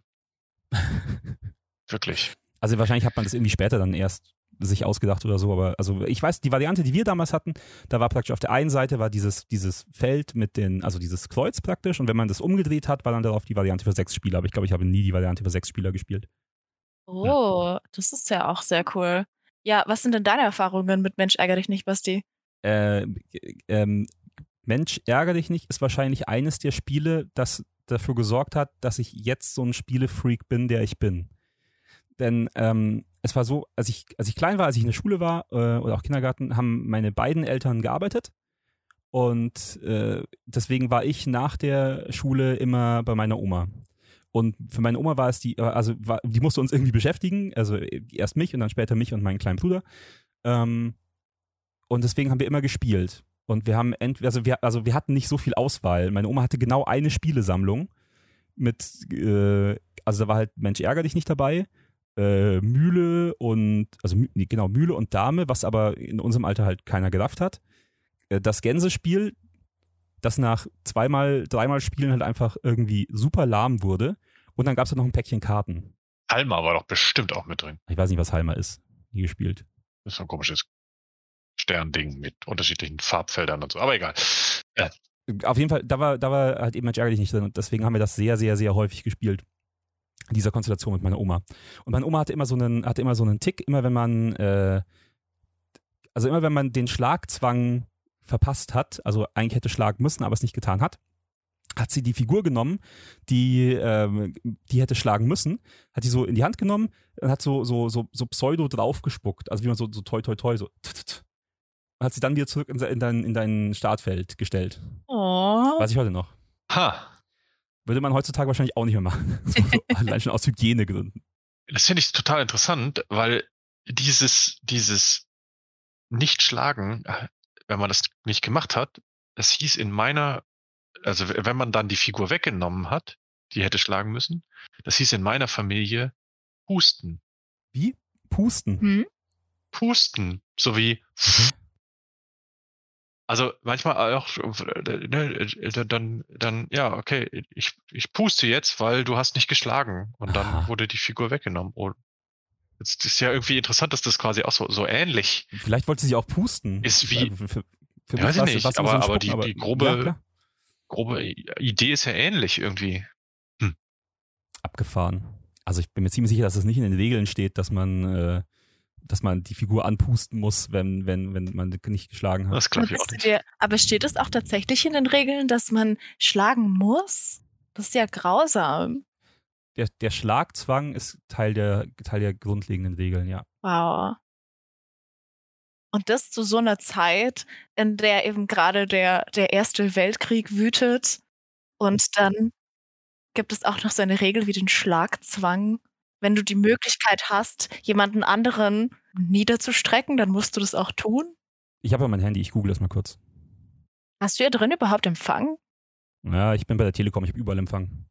Speaker 3: Wirklich.
Speaker 1: Also wahrscheinlich hat man das irgendwie später dann erst sich ausgedacht oder so, aber also ich weiß, die Variante, die wir damals hatten, da war praktisch auf der einen Seite war dieses, dieses Feld mit den, also dieses Kreuz praktisch und wenn man das umgedreht hat, war dann darauf die Variante für sechs Spieler, aber ich glaube, ich habe nie die Variante für sechs Spieler gespielt.
Speaker 2: Oh, das ist ja auch sehr cool. Ja, was sind denn deine Erfahrungen mit Mensch ärger dich nicht, Basti?
Speaker 1: Äh, ähm, Mensch, ärgere dich nicht, ist wahrscheinlich eines der Spiele, das dafür gesorgt hat, dass ich jetzt so ein Spielefreak bin, der ich bin. Denn ähm, es war so, als ich, als ich klein war, als ich in der Schule war äh, oder auch Kindergarten, haben meine beiden Eltern gearbeitet. Und äh, deswegen war ich nach der Schule immer bei meiner Oma. Und für meine Oma war es die, also war, die musste uns irgendwie beschäftigen, also erst mich und dann später mich und meinen kleinen Bruder. Ähm, und deswegen haben wir immer gespielt. Und wir haben entweder, also wir, also wir hatten nicht so viel Auswahl. Meine Oma hatte genau eine Spielesammlung mit, äh, also da war halt Mensch ärger dich nicht dabei, äh, Mühle und, also nee, genau, Mühle und Dame, was aber in unserem Alter halt keiner gerafft hat. Äh, das Gänsespiel, das nach zweimal, dreimal Spielen halt einfach irgendwie super lahm wurde. Und dann gab es noch ein Päckchen Karten.
Speaker 3: Halma war doch bestimmt auch mit drin.
Speaker 1: Ich weiß nicht, was Halma ist. Nie gespielt.
Speaker 3: Das ist so ein komisches Sternding mit unterschiedlichen Farbfeldern und so. Aber egal.
Speaker 1: Ja. Auf jeden Fall, da war, da war halt eben Mensch ärgerlich nicht drin und deswegen haben wir das sehr, sehr, sehr häufig gespielt. Dieser Konstellation mit meiner Oma. Und meine Oma hatte immer so einen, hatte immer so einen Tick, immer wenn man, äh, also immer wenn man den Schlagzwang verpasst hat, also eigentlich hätte schlagen müssen, aber es nicht getan hat, hat sie die Figur genommen, die, ähm, die hätte schlagen müssen, hat die so in die Hand genommen und hat so, so, so, so pseudo draufgespuckt, also wie man so, so toi toi toi, so und hat sie dann wieder zurück in, in, dein, in dein Startfeld gestellt.
Speaker 2: Oh.
Speaker 1: Weiß ich heute noch.
Speaker 3: Ha.
Speaker 1: Würde man heutzutage wahrscheinlich auch nicht mehr machen. (laughs) so, allein schon aus Hygienegründen.
Speaker 3: Das finde ich total interessant, weil dieses, dieses Nicht-Schlagen, wenn man das nicht gemacht hat, das hieß in meiner, also wenn man dann die Figur weggenommen hat, die hätte schlagen müssen, das hieß in meiner Familie Husten.
Speaker 1: Wie? Pusten?
Speaker 2: Hm?
Speaker 3: Pusten. So wie,
Speaker 1: Okay.
Speaker 3: Also manchmal auch, ne, dann, dann, ja, okay, ich, ich puste jetzt, weil du hast nicht geschlagen. Und dann
Speaker 1: Aha.
Speaker 3: wurde die Figur weggenommen. Und jetzt ist ja irgendwie interessant, dass das quasi auch so, so ähnlich
Speaker 1: Vielleicht wollte sie auch pusten.
Speaker 3: Ist wie-
Speaker 1: Für, für, für
Speaker 3: Ja, weiß ich nicht, aber- aber die-
Speaker 1: Spucken,
Speaker 3: die grobe-
Speaker 1: Ja,
Speaker 3: grobe Idee ist ja ähnlich irgendwie.
Speaker 1: Abgefahren. Also ich bin mir ziemlich sicher, dass es nicht in den Regeln steht, dass man, äh, dass man die Figur anpusten muss, wenn, wenn, wenn man nicht geschlagen hat.
Speaker 3: Das glaube ich
Speaker 2: Aber
Speaker 3: auch nicht.
Speaker 2: dir- aber steht es auch tatsächlich in den Regeln, dass man schlagen muss? Das ist ja grausam.
Speaker 1: Der, der Schlagzwang ist Teil der, Teil der grundlegenden Regeln, ja.
Speaker 2: Wow. Und das zu so einer Zeit, in der eben gerade der, der Erste Weltkrieg wütet. Und dann gibt es auch noch so eine Regel wie den Schlagzwang. Wenn du die Möglichkeit hast, jemanden anderen niederzustrecken, dann musst du das auch tun.
Speaker 1: Ich habe ja mein Handy, ich google das mal kurz.
Speaker 2: Hast du hier drin überhaupt Empfang?
Speaker 1: Ja, ich bin bei der Telekom, ich habe überall Empfang.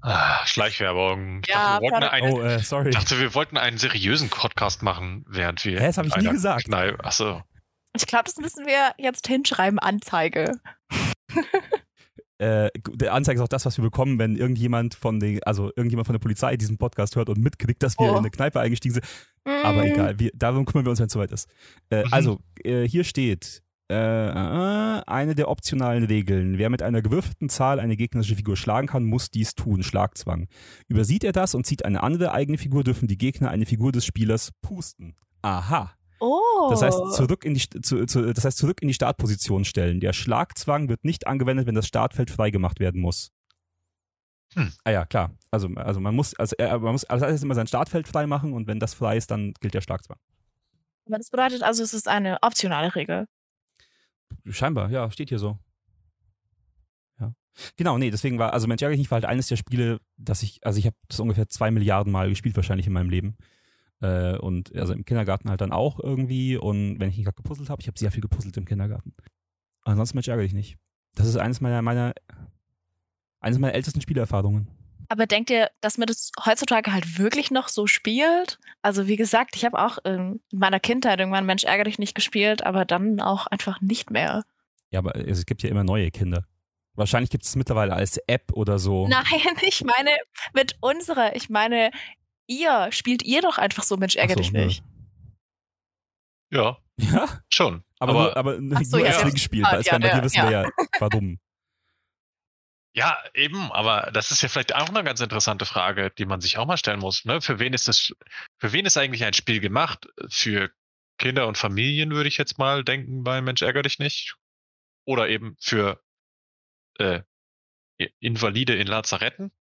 Speaker 3: Ah, Schleichwerbung. Ich
Speaker 2: Ja,
Speaker 3: dachte, wir wollten
Speaker 2: Product-
Speaker 3: einen,
Speaker 1: Oh, äh, sorry.
Speaker 3: ich dachte, wir wollten einen seriösen Podcast machen, während wir.
Speaker 1: Hä, das hab ich nie gesagt.
Speaker 3: Kneipe- Achso.
Speaker 2: Ich glaube, das müssen wir jetzt hinschreiben, Anzeige. (laughs)
Speaker 1: Äh, der Anzeige ist auch das, was wir bekommen, wenn irgendjemand von den, also irgendjemand von der Polizei diesen Podcast hört und mitkriegt, dass wir
Speaker 2: Oh.
Speaker 1: in eine Kneipe eingestiegen sind. Aber
Speaker 2: Mm.
Speaker 1: egal, wir, darum kümmern wir uns, wenn es soweit ist. Äh,
Speaker 3: Mhm.
Speaker 1: Also, äh, hier steht äh, äh, eine der optionalen Regeln. Wer mit einer gewürfelten Zahl eine gegnerische Figur schlagen kann, muss dies tun. Schlagzwang. Übersieht er das und zieht eine andere eigene Figur, dürfen die Gegner eine Figur des Spielers pusten. Aha.
Speaker 2: Oh.
Speaker 1: Das heißt, zurück in die, zu, zu, das heißt, zurück in die Startposition stellen. Der Schlagzwang wird nicht angewendet, wenn das Startfeld freigemacht werden muss.
Speaker 3: Hm.
Speaker 1: Ah ja, klar. Also, also man muss, also er, man muss als erstes immer sein Startfeld frei machen und wenn das frei ist, dann gilt der Schlagzwang.
Speaker 2: Aber das bedeutet also, es ist eine optionale Regel.
Speaker 1: Scheinbar, ja, steht hier so. Ja. Genau, nee, deswegen war, also Mensch ärgere dich nicht war halt eines der Spiele, dass ich, also ich habe das ungefähr zwei Milliarden Mal gespielt wahrscheinlich in meinem Leben. Äh, und also im Kindergarten halt dann auch irgendwie. Und wenn ich nicht gerade gepuzzelt habe, ich habe sehr viel gepuzzelt im Kindergarten. Ansonsten Mensch ärgere dich nicht. Das ist eines meiner, meiner, eines meiner ältesten Spielerfahrungen.
Speaker 2: Aber denkt ihr, dass man das heutzutage halt wirklich noch so spielt? Also wie gesagt, ich habe auch in meiner Kindheit irgendwann Mensch ärgere dich nicht gespielt, aber dann auch einfach nicht mehr.
Speaker 1: Ja, aber es gibt ja immer neue Kinder. Wahrscheinlich gibt es mittlerweile als App oder so.
Speaker 2: Nein, (laughs) ich meine mit unserer, ich meine, ihr spielt ihr doch einfach so Mensch ärgere
Speaker 1: so,
Speaker 2: dich nicht.
Speaker 3: Ja,
Speaker 1: Ja,
Speaker 3: schon.
Speaker 1: aber, nur, aber
Speaker 2: so,
Speaker 1: nur
Speaker 2: ja,
Speaker 1: als
Speaker 2: ja.
Speaker 1: Trinkspiel.
Speaker 2: Ah,
Speaker 1: Weil
Speaker 2: ja,
Speaker 1: bei dir
Speaker 2: ja,
Speaker 1: wissen
Speaker 2: ja.
Speaker 1: wir ja, warum.
Speaker 3: Ja, eben, aber das ist ja vielleicht auch eine ganz interessante Frage, die man sich auch mal stellen muss. Ne? Für wen ist das, für wen ist eigentlich ein Spiel gemacht? Für Kinder und Familien würde ich jetzt mal denken bei Mensch ärger dich nicht. Oder eben für äh, Invalide in Lazaretten.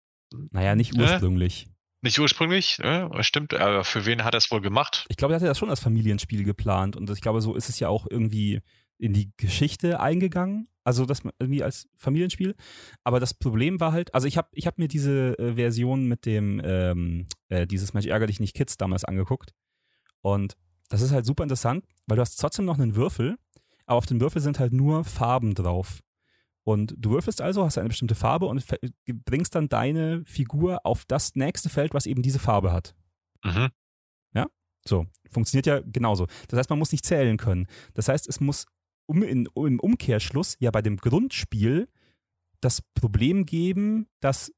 Speaker 1: Naja, nicht
Speaker 3: Ne?
Speaker 1: ursprünglich.
Speaker 3: Nicht ursprünglich, ne? stimmt, aber für wen hat er es wohl gemacht?
Speaker 1: Ich glaube, er hatte das schon als Familienspiel geplant und ich glaube, so ist es ja auch irgendwie in die Geschichte eingegangen. Also das irgendwie als Familienspiel. Aber das Problem war halt, also ich habe ich hab mir diese äh, Version mit dem, ähm, äh, dieses Mensch ärger dich nicht Kids damals angeguckt. Und das ist halt super interessant, weil du hast trotzdem noch einen Würfel, aber auf dem Würfel sind halt nur Farben drauf. Und du würfelst also, hast eine bestimmte Farbe und bringst dann deine Figur auf das nächste Feld, was eben diese Farbe hat.
Speaker 3: Mhm.
Speaker 1: So, funktioniert ja genauso. Das heißt, man muss nicht zählen können. Das heißt, es muss um, in, im Umkehrschluss ja bei dem Grundspiel das Problem geben, dass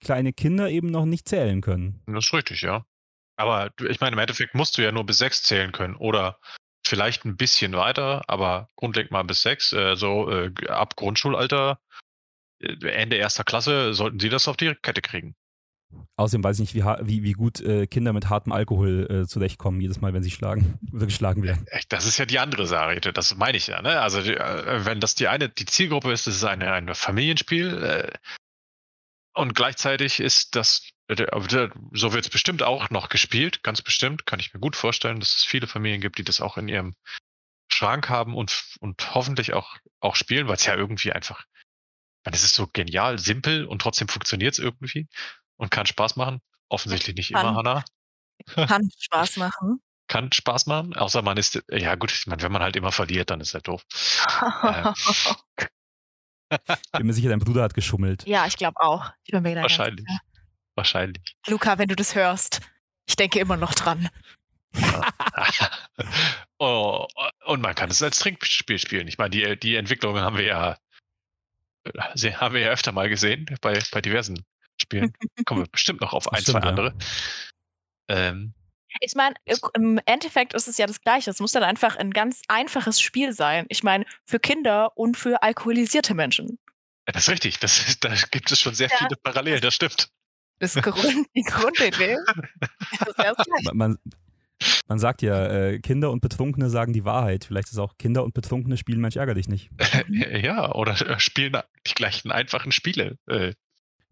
Speaker 1: kleine Kinder eben noch nicht zählen können.
Speaker 3: Das ist richtig, ja. Aber ich meine, im Endeffekt musst du ja nur bis sechs zählen können oder vielleicht ein bisschen weiter, aber grundlegend mal bis sechs. Äh, so äh, ab Grundschulalter, äh, Ende erster Klasse, sollten sie das auf die Kette kriegen.
Speaker 1: Außerdem weiß ich nicht, wie, wie, wie gut äh, Kinder mit hartem Alkohol äh, zurechtkommen, jedes Mal, wenn sie schlagen (laughs) oder geschlagen werden.
Speaker 3: Echt, Das ist ja die andere Sache, das meine ich ja. Ne? Also die, äh, wenn das die eine, die Zielgruppe ist, das ist eine, ein Familienspiel äh, und gleichzeitig ist das, äh, so wird es bestimmt auch noch gespielt, ganz bestimmt, kann ich mir gut vorstellen, dass es viele Familien gibt, die das auch in ihrem Schrank haben und, und hoffentlich auch, auch spielen, weil es ja irgendwie einfach, man, es ist so genial, simpel und trotzdem funktioniert es irgendwie und kann Spaß machen. Offensichtlich nicht immer,
Speaker 2: Kann.
Speaker 3: Hannah
Speaker 2: Kann (laughs) Spaß machen.
Speaker 3: kann Spaß machen, außer man ist, ja gut, ich meine, wenn man halt immer verliert, dann ist halt doof. (laughs) Äh,
Speaker 1: Bin mir sicher, dein Bruder hat geschummelt.
Speaker 2: ja, ich glaube auch. Ich bin mir da ganz
Speaker 3: wahrscheinlich.
Speaker 2: Luca, wenn du das hörst, ich denke immer noch dran. (laughs)
Speaker 3: oh, und man kann es als Trinkspiel spielen. Ich meine, die, die Entwicklungen haben wir ja äh, haben wir ja öfter mal gesehen bei, bei diversen Spielen. (laughs) Kommen wir bestimmt noch auf
Speaker 1: Das
Speaker 3: ein,
Speaker 1: stimmt,
Speaker 3: zwei
Speaker 1: ja.
Speaker 3: andere. Ähm,
Speaker 2: Ich meine, im Endeffekt ist es ja das Gleiche. Es muss dann einfach ein ganz einfaches Spiel sein. Ich meine, für Kinder und für alkoholisierte Menschen.
Speaker 3: das ist richtig. Das, da gibt es schon sehr
Speaker 2: Ja.
Speaker 3: viele Parallelen, das stimmt.
Speaker 2: Das Grund, (laughs) die Grundidee.
Speaker 1: Man, man, man sagt ja, äh, Kinder und Betrunkene sagen die Wahrheit. Vielleicht ist auch Kinder und Betrunkene spielen Mensch ärger dich nicht.
Speaker 3: ja, oder äh, spielen die gleichen einfachen Spiele. Äh,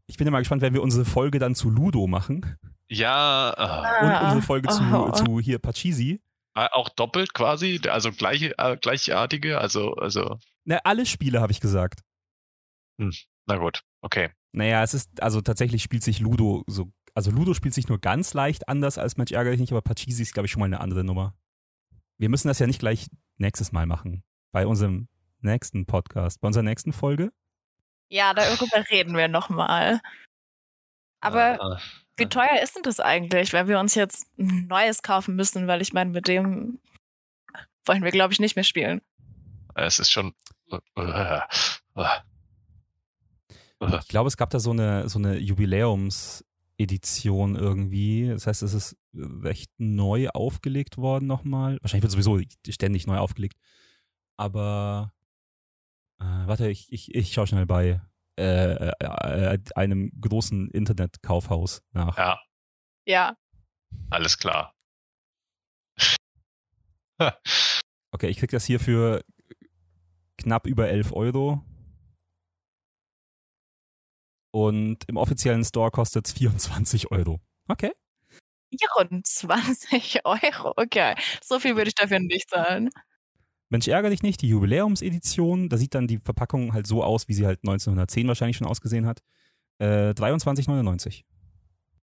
Speaker 1: Ich bin ja mal gespannt, wenn wir unsere Folge dann zu Ludo machen
Speaker 3: ja, äh,
Speaker 1: und
Speaker 2: Ah,
Speaker 1: unsere Folge zu,
Speaker 2: oh.
Speaker 1: zu hier Pachisi.
Speaker 3: Äh, Auch doppelt quasi, also gleiche, äh, gleichartige, also, also,
Speaker 1: Na, alle Spiele habe ich gesagt.
Speaker 3: na gut, okay.
Speaker 1: Naja, es ist, also tatsächlich spielt sich Ludo so, also Ludo spielt sich nur ganz leicht anders als Mensch ärger dich nicht, aber Pachisi ist, glaube ich, schon mal eine andere Nummer. Wir müssen das ja nicht gleich nächstes Mal machen. Bei unserem nächsten Podcast, bei unserer nächsten Folge.
Speaker 2: Ja, darüber reden wir nochmal. Aber
Speaker 3: Äh,
Speaker 2: wie teuer ist denn das eigentlich, wenn wir uns jetzt ein neues kaufen müssen? Weil ich meine, mit dem wollen wir, glaube ich, nicht mehr spielen.
Speaker 3: es ist schon. Äh, äh, äh, äh,
Speaker 1: Ich glaube, es gab da so eine, so eine Jubiläumsedition irgendwie. Das heißt, es ist recht neu aufgelegt worden nochmal. Wahrscheinlich wird sowieso ständig neu aufgelegt. Aber äh, warte, ich, ich, ich schaue schnell bei äh, äh, einem großen Internetkaufhaus nach.
Speaker 3: Ja,
Speaker 2: Ja,
Speaker 3: alles klar. (laughs)
Speaker 1: Okay, ich krieg das hier für knapp über 11 Euro. Und im offiziellen Store kostet es 24 Euro. Okay.
Speaker 2: 24 (laughs) Euro. Okay, so viel würde ich dafür nicht zahlen.
Speaker 1: Mensch, ärgere dich nicht, die Jubiläumsedition, da sieht dann die Verpackung halt so aus, wie sie halt 1910 wahrscheinlich schon ausgesehen hat. Äh, 23,99.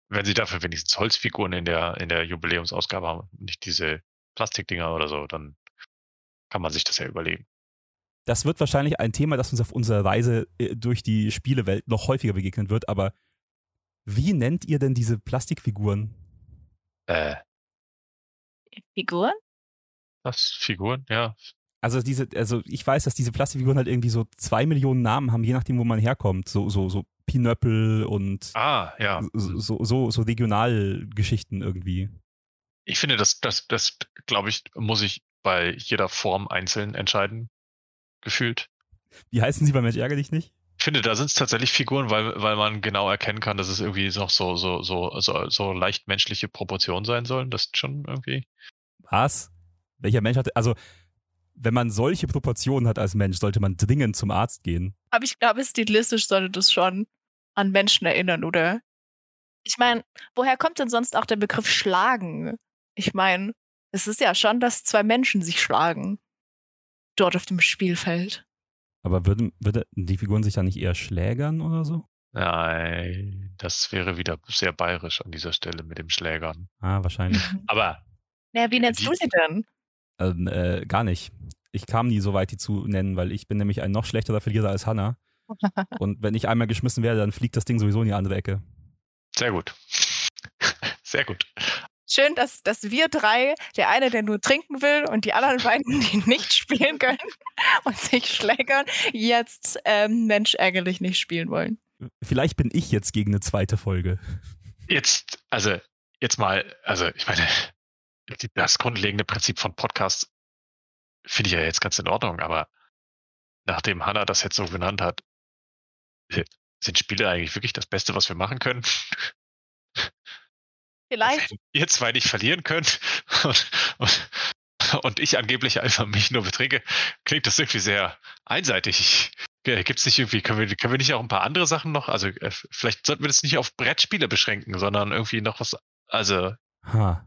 Speaker 3: Wenn sie dafür wenigstens Holzfiguren in der, in der Jubiläumsausgabe haben, nicht diese Plastikdinger oder so, dann kann man sich das ja überlegen.
Speaker 1: Das wird wahrscheinlich ein Thema, das uns auf unserer Reise äh, durch die Spielewelt noch häufiger begegnen wird, aber wie nennt ihr denn diese Plastikfiguren?
Speaker 3: Äh,
Speaker 2: Figuren?
Speaker 3: was? Figuren? Ja.
Speaker 1: Also diese, also ich weiß, dass diese Plastikfiguren halt irgendwie so zwei Millionen Namen haben, je nachdem, wo man herkommt. So, so, so Pinöppel und
Speaker 3: Ah, ja.
Speaker 1: so, so, so, so Regionalgeschichten irgendwie.
Speaker 3: Ich finde, das, das, das, glaube ich, muss ich bei jeder Form einzeln entscheiden. Gefühlt.
Speaker 1: Wie heißen sie bei Mensch ärgere dich nicht?
Speaker 3: Ich finde, da sind es tatsächlich Figuren, weil, weil man genau erkennen kann, dass es irgendwie noch so, so, so, so, so leicht menschliche Proportionen sein sollen. Das ist schon irgendwie.
Speaker 1: Was? Welcher Mensch hat, also wenn man solche Proportionen hat als Mensch, sollte man dringend zum Arzt gehen.
Speaker 2: Aber ich glaube, stilistisch sollte das schon an Menschen erinnern, oder? Ich meine, woher kommt denn sonst auch der Begriff schlagen? Ich meine, es ist ja schon, dass zwei Menschen sich schlagen. Dort auf dem Spielfeld.
Speaker 1: Aber würden, würde die Figuren sich dann nicht eher schlägern oder so?
Speaker 3: Nein, das wäre wieder sehr bayerisch an dieser Stelle mit dem Schlägern.
Speaker 1: Ah, wahrscheinlich. (laughs)
Speaker 3: Aber
Speaker 2: Naja, wie nennst
Speaker 3: Die-
Speaker 2: du sie denn?
Speaker 1: ähm, äh, gar nicht. Ich kam nie so weit, die zu nennen, weil ich bin nämlich ein noch schlechterer Verlierer als Hannah. (laughs) Und wenn ich einmal geschmissen werde, dann fliegt das Ding sowieso in die andere Ecke.
Speaker 3: sehr gut. (laughs) Sehr gut.
Speaker 2: Schön, dass, dass wir drei, der eine, der nur trinken will und die anderen beiden, (laughs) die nicht spielen können (laughs) und sich schlägern, jetzt ähm, Mensch ärgerlich nicht spielen wollen.
Speaker 1: Vielleicht bin ich jetzt gegen eine zweite Folge.
Speaker 3: Jetzt, also, jetzt mal, also, ich meine, das grundlegende Prinzip von Podcasts finde ich ja jetzt ganz in Ordnung, aber nachdem Hannah das jetzt so genannt hat, sind Spiele eigentlich wirklich das Beste, was wir machen können?
Speaker 2: Vielleicht,
Speaker 3: Wenn ihr zwei nicht verlieren könnt (laughs) und, und, und ich angeblich einfach mich nur betrinke, klingt das irgendwie sehr einseitig. Gibt es nicht irgendwie, können wir, können wir nicht auch ein paar andere Sachen noch? Also äh, vielleicht sollten wir das nicht auf Brettspiele beschränken, sondern irgendwie noch was, also
Speaker 1: Ha.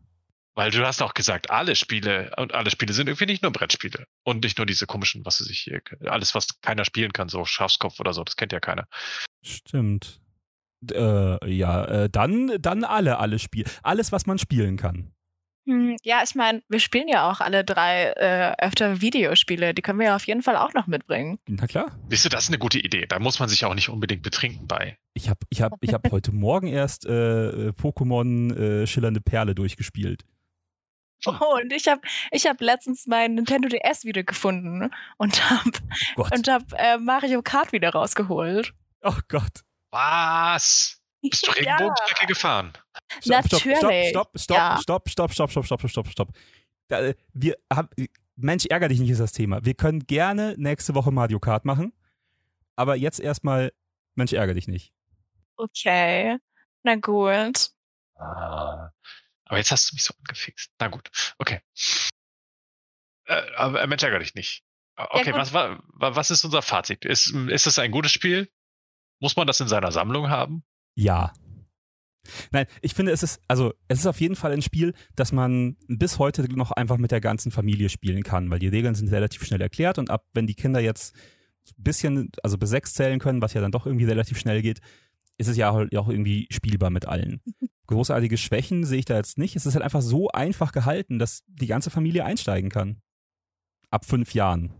Speaker 3: weil du hast auch gesagt, alle Spiele und alle Spiele sind irgendwie nicht nur Brettspiele und nicht nur diese komischen, was weiß ich hier, alles was keiner spielen kann, so Schafskopf oder so, das kennt ja keiner.
Speaker 1: Stimmt. Äh, ja, äh, dann, dann alle, alle Spiele. Alles, was man spielen kann.
Speaker 2: hm, ja, ich meine, wir spielen ja auch alle drei äh, öfter Videospiele. Die können wir ja auf jeden Fall auch noch mitbringen.
Speaker 1: Na klar.
Speaker 3: Siehst du, das ist eine gute Idee. Da muss man sich auch nicht unbedingt betrinken bei.
Speaker 1: Ich habe ich hab, ich hab (laughs) heute Morgen erst äh, Pokémon äh, Schillernde Perle durchgespielt.
Speaker 2: Oh, und ich habe ich hab letztens mein Nintendo DS wieder gefunden und habe und hab, äh, Mario Kart wieder rausgeholt.
Speaker 1: oh Gott.
Speaker 3: Was? (laughs) Bist du
Speaker 2: Ja.
Speaker 3: Regenbogenstrecke gefahren?
Speaker 1: Stopp, stopp,
Speaker 2: Natürlich.
Speaker 1: Stopp, stopp,
Speaker 2: Ja.
Speaker 1: stopp, stopp, stopp, stopp, stopp, stopp, stopp, stopp. Da, äh, wir haben, Mensch, ärger dich nicht, ist das Thema. Wir können gerne nächste Woche Mario Kart machen, aber jetzt erstmal, Mensch, ärger dich nicht.
Speaker 2: Okay, na gut.
Speaker 3: Ah. Aber jetzt hast du mich so angefixt. Na gut, okay. Äh, aber Mensch, ärgere dich nicht. Äh, Okay,
Speaker 2: gut.
Speaker 3: was, wa- wa- was ist unser Fazit? Ist, ist es ein gutes Spiel? Muss man das in seiner Sammlung haben?
Speaker 1: Ja. Nein, ich finde, es ist, also, es ist auf jeden Fall ein Spiel, das man bis heute noch einfach mit der ganzen Familie spielen kann, weil die Regeln sind relativ schnell erklärt und ab, wenn die Kinder jetzt ein bisschen, also bis sechs zählen können, was ja dann doch irgendwie relativ schnell geht, ist es ja halt auch irgendwie spielbar mit allen. (laughs) Großartige Schwächen sehe ich da jetzt nicht. Es ist halt einfach so einfach gehalten, dass die ganze Familie einsteigen kann. Ab fünf Jahren.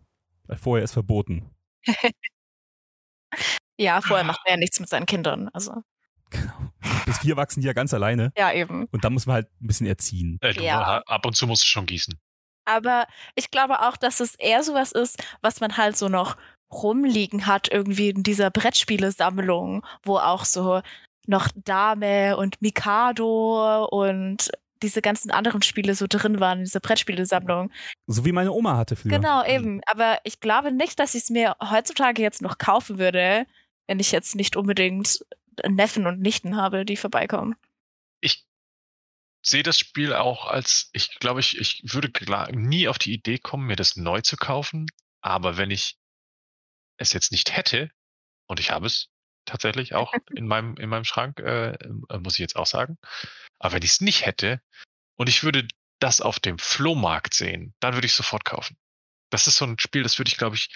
Speaker 1: Weil vorher ist verboten. (laughs)
Speaker 2: Ja, vorher macht man ja nichts mit seinen Kindern. Also,
Speaker 1: Genau. Bis vier wachsen die ja ganz alleine
Speaker 2: ja, eben.
Speaker 1: und dann muss man halt ein bisschen erziehen.
Speaker 3: Äh, du,
Speaker 2: Ja.
Speaker 3: Ab und zu musst du schon gießen.
Speaker 2: Aber ich glaube auch, dass es eher sowas ist, was man halt so noch rumliegen hat, irgendwie in dieser Brettspielesammlung, wo auch so noch Dame und Mikado und diese ganzen anderen Spiele so drin waren in dieser Brettspielesammlung.
Speaker 1: So wie meine Oma hatte früher.
Speaker 2: Genau, eben. Aber ich glaube nicht, dass ich es mir heutzutage jetzt noch kaufen würde, wenn ich jetzt nicht unbedingt Neffen und Nichten habe, die vorbeikommen.
Speaker 3: Ich sehe das Spiel auch als, ich glaube, ich, ich würde nie auf die Idee kommen, mir das neu zu kaufen. Aber wenn ich es jetzt nicht hätte, und ich habe es tatsächlich auch (laughs) in meinem, in meinem Schrank, äh, äh, muss ich jetzt auch sagen. Aber wenn ich es nicht hätte und ich würde das auf dem Flohmarkt sehen, dann würde ich sofort kaufen. das ist so ein Spiel, das würde ich, glaube ich,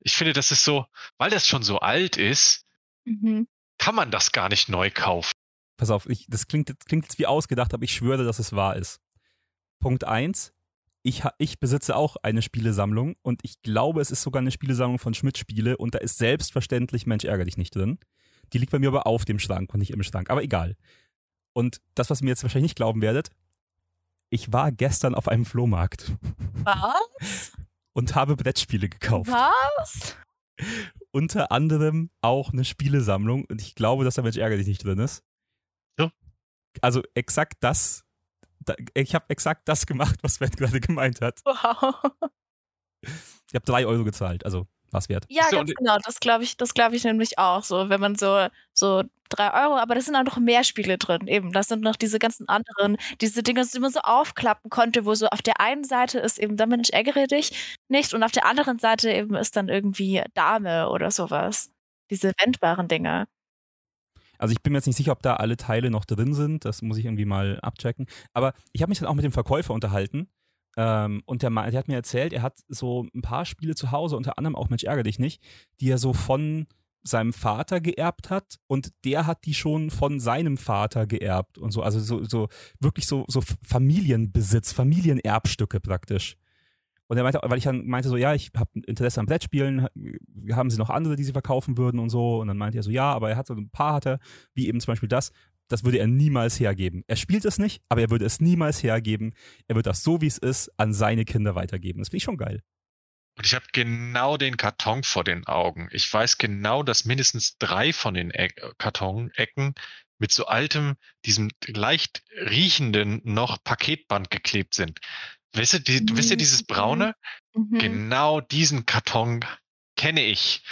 Speaker 3: ich finde, das ist so, weil das schon so alt ist,
Speaker 2: Mhm.
Speaker 3: kann man das gar nicht neu kaufen.
Speaker 1: Pass auf, ich, das, klingt, das klingt jetzt wie ausgedacht, aber ich schwöre, dass es wahr ist. Punkt eins: Ich, ha- ich besitze auch eine Spielesammlung und ich glaube, es ist sogar eine Spielesammlung von Schmidt-Spiele und da ist selbstverständlich Mensch ärger dich nicht drin. Die liegt bei mir aber auf dem Schrank und nicht im Schrank, aber egal. Und das, was ihr mir jetzt wahrscheinlich nicht glauben werdet, ich war gestern auf einem Flohmarkt
Speaker 2: Was?
Speaker 1: Und habe Brettspiele gekauft.
Speaker 2: Was?
Speaker 1: Unter anderem auch eine Spielesammlung und ich glaube, dass da Mensch ärger dich nicht drin ist.
Speaker 3: Ja.
Speaker 1: Also exakt das, da, ich habe exakt das gemacht, was Sven gerade gemeint hat.
Speaker 2: Wow.
Speaker 1: Ich habe drei Euro gezahlt, also was wert.
Speaker 2: Ja,
Speaker 3: So,
Speaker 2: ganz genau. Das glaube ich, das glaube ich nämlich auch. So, wenn man so, so drei Euro, aber da sind auch noch mehr Spiele drin. Eben, das sind noch diese ganzen anderen, diese Dinge, die man so aufklappen konnte, wo so auf der einen Seite ist eben der Mensch ärgere dich nicht und auf der anderen Seite eben ist dann irgendwie Dame oder sowas. Diese wendbaren Dinge.
Speaker 1: Also ich bin mir jetzt nicht sicher, ob da alle Teile noch drin sind. Das muss ich irgendwie mal abchecken. Aber ich habe mich dann auch mit dem Verkäufer unterhalten. Ähm, und der, der hat mir erzählt, er hat so ein paar Spiele zu Hause, unter anderem auch Mensch ärger dich nicht, die er so von seinem Vater geerbt hat und der hat die schon von seinem Vater geerbt und so. Also so, so wirklich so, so Familienbesitz, Familienerbstücke praktisch. Und er meinte, weil ich dann meinte so, ja, ich habe Interesse an Brettspielen, haben sie noch andere, die sie verkaufen würden und so. Und dann meinte er so, ja, aber er hat so ein paar hat er, wie eben zum Beispiel das, das würde er niemals hergeben. Er spielt es nicht, aber er würde es niemals hergeben. Er wird das so, wie es ist, an seine Kinder weitergeben. Das finde ich schon geil.
Speaker 3: Und ich habe genau den Karton vor den Augen. Ich weiß genau, dass mindestens drei von den Eck Kartonecken mit so altem, diesem leicht riechenden noch Paketband geklebt sind. Wisst ihr, die, wisst ihr dieses braune?
Speaker 2: Mhm.
Speaker 3: Genau diesen Karton kenne ich.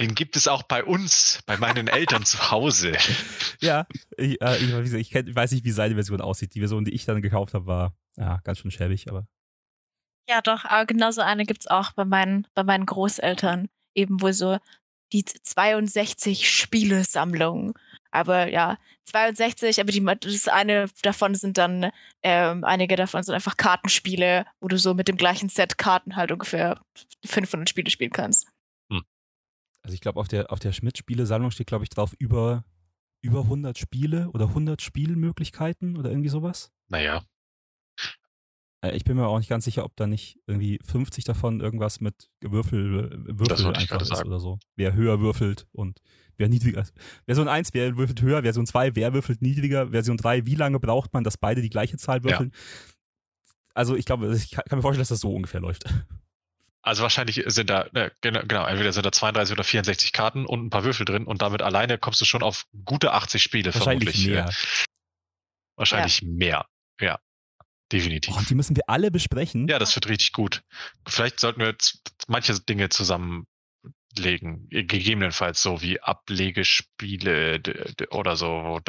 Speaker 3: Den gibt es auch bei uns, bei meinen Eltern zu Hause. (laughs)
Speaker 1: Ja, ich, äh, ich, ich, kenn, ich weiß nicht, wie seine Version aussieht. Die Version, die ich dann gekauft habe, war ja ganz schön schäbig, aber
Speaker 2: Ja, doch, aber genauso eine gibt's auch bei meinen, bei meinen Großeltern. Eben wo so die 62 Spielesammlungen. Aber ja, 62, aber die, das eine davon sind dann, ähm, einige davon sind einfach Kartenspiele, wo du so mit dem gleichen Set Karten halt ungefähr 500 Spiele spielen kannst.
Speaker 1: Also ich glaube, auf der, auf der Schmidt-Spiele-Sammlung steht, glaube ich, drauf über, über 100 Spiele oder 100 Spielmöglichkeiten oder irgendwie sowas.
Speaker 3: Naja,
Speaker 1: Äh, Ich bin mir auch nicht ganz sicher, ob da nicht irgendwie 50 davon irgendwas mit Würfel, äh, Würfel einfach ist
Speaker 3: sagen.
Speaker 1: oder so. Wer höher würfelt und wer niedriger. Version 1, wer würfelt höher, Version 2, wer würfelt niedriger, Version 3, wie lange braucht man, dass beide die gleiche Zahl würfeln. Also ich glaube, ich kann mir vorstellen, dass das so ungefähr läuft.
Speaker 3: Also wahrscheinlich sind da, äh, genau, genau, entweder sind da 32 oder 64 Karten und ein paar Würfel drin und damit alleine kommst du schon auf gute 80 Spiele
Speaker 1: Wahrscheinlich
Speaker 3: vermutlich.
Speaker 1: mehr.
Speaker 3: Äh, Wahrscheinlich mehr. Ja, definitiv.
Speaker 1: Oh, und die müssen wir alle besprechen.
Speaker 3: Ja, das wird richtig gut. Vielleicht sollten wir jetzt manche Dinge zusammenlegen, äh, gegebenenfalls so wie Ablegespiele oder so,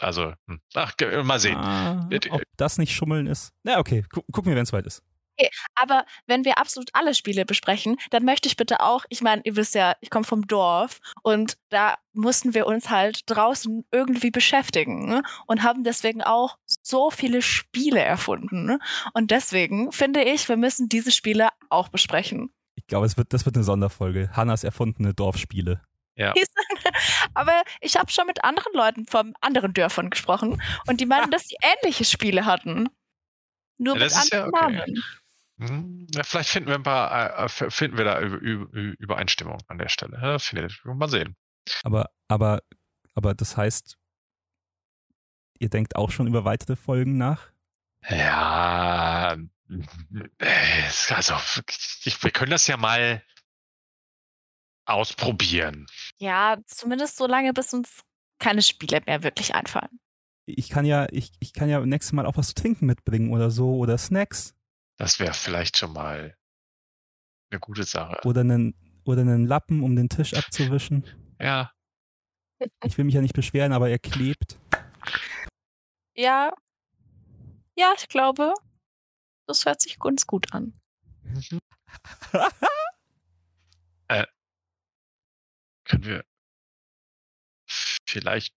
Speaker 3: also, hm. ach, mal sehen.
Speaker 1: Ah,
Speaker 3: Wird-
Speaker 1: ob das nicht Schummeln ist. Na, okay, gu gucken wir, wenn es weit ist.
Speaker 2: Aber wenn wir absolut alle Spiele besprechen, dann möchte ich bitte auch, ich meine, ihr wisst ja, ich komme vom Dorf und da mussten wir uns halt draußen irgendwie beschäftigen ne? und haben deswegen auch so viele Spiele erfunden. ne? Und deswegen finde ich, wir müssen diese Spiele auch besprechen.
Speaker 1: Ich glaube, es wird, das wird eine Sonderfolge. Hannas erfundene Dorfspiele. (laughs)
Speaker 2: Aber ich habe schon mit anderen Leuten von anderen Dörfern gesprochen und die meinten, (laughs) dass sie ähnliche Spiele hatten. Nur
Speaker 3: Ja,
Speaker 2: mit
Speaker 3: ist ja
Speaker 2: anderen
Speaker 3: okay.
Speaker 2: Namen.
Speaker 3: Hm, ja, vielleicht finden wir ein paar, äh, f- finden wir da Übereinstimmung an der Stelle. Findet, mal sehen.
Speaker 1: Aber, aber, aber das heißt, ihr denkt auch schon über weitere Folgen nach?
Speaker 3: Ja, äh, also ich, wir können das ja mal ausprobieren.
Speaker 2: Ja, zumindest so lange, bis uns keine Spiele mehr wirklich einfallen.
Speaker 1: Ich kann ja, ich, ich kann ja nächstes Mal auch was zu trinken mitbringen oder so oder Snacks
Speaker 3: Das wäre vielleicht schon mal eine gute Sache.
Speaker 1: oder einen, oder einen Lappen, um den Tisch abzuwischen. (laughs)
Speaker 3: Ja,
Speaker 1: Ich will mich ja nicht beschweren, aber er klebt.
Speaker 2: Ja. Ja, ich glaube, das hört sich ganz gut an. (laughs)
Speaker 3: können wir vielleicht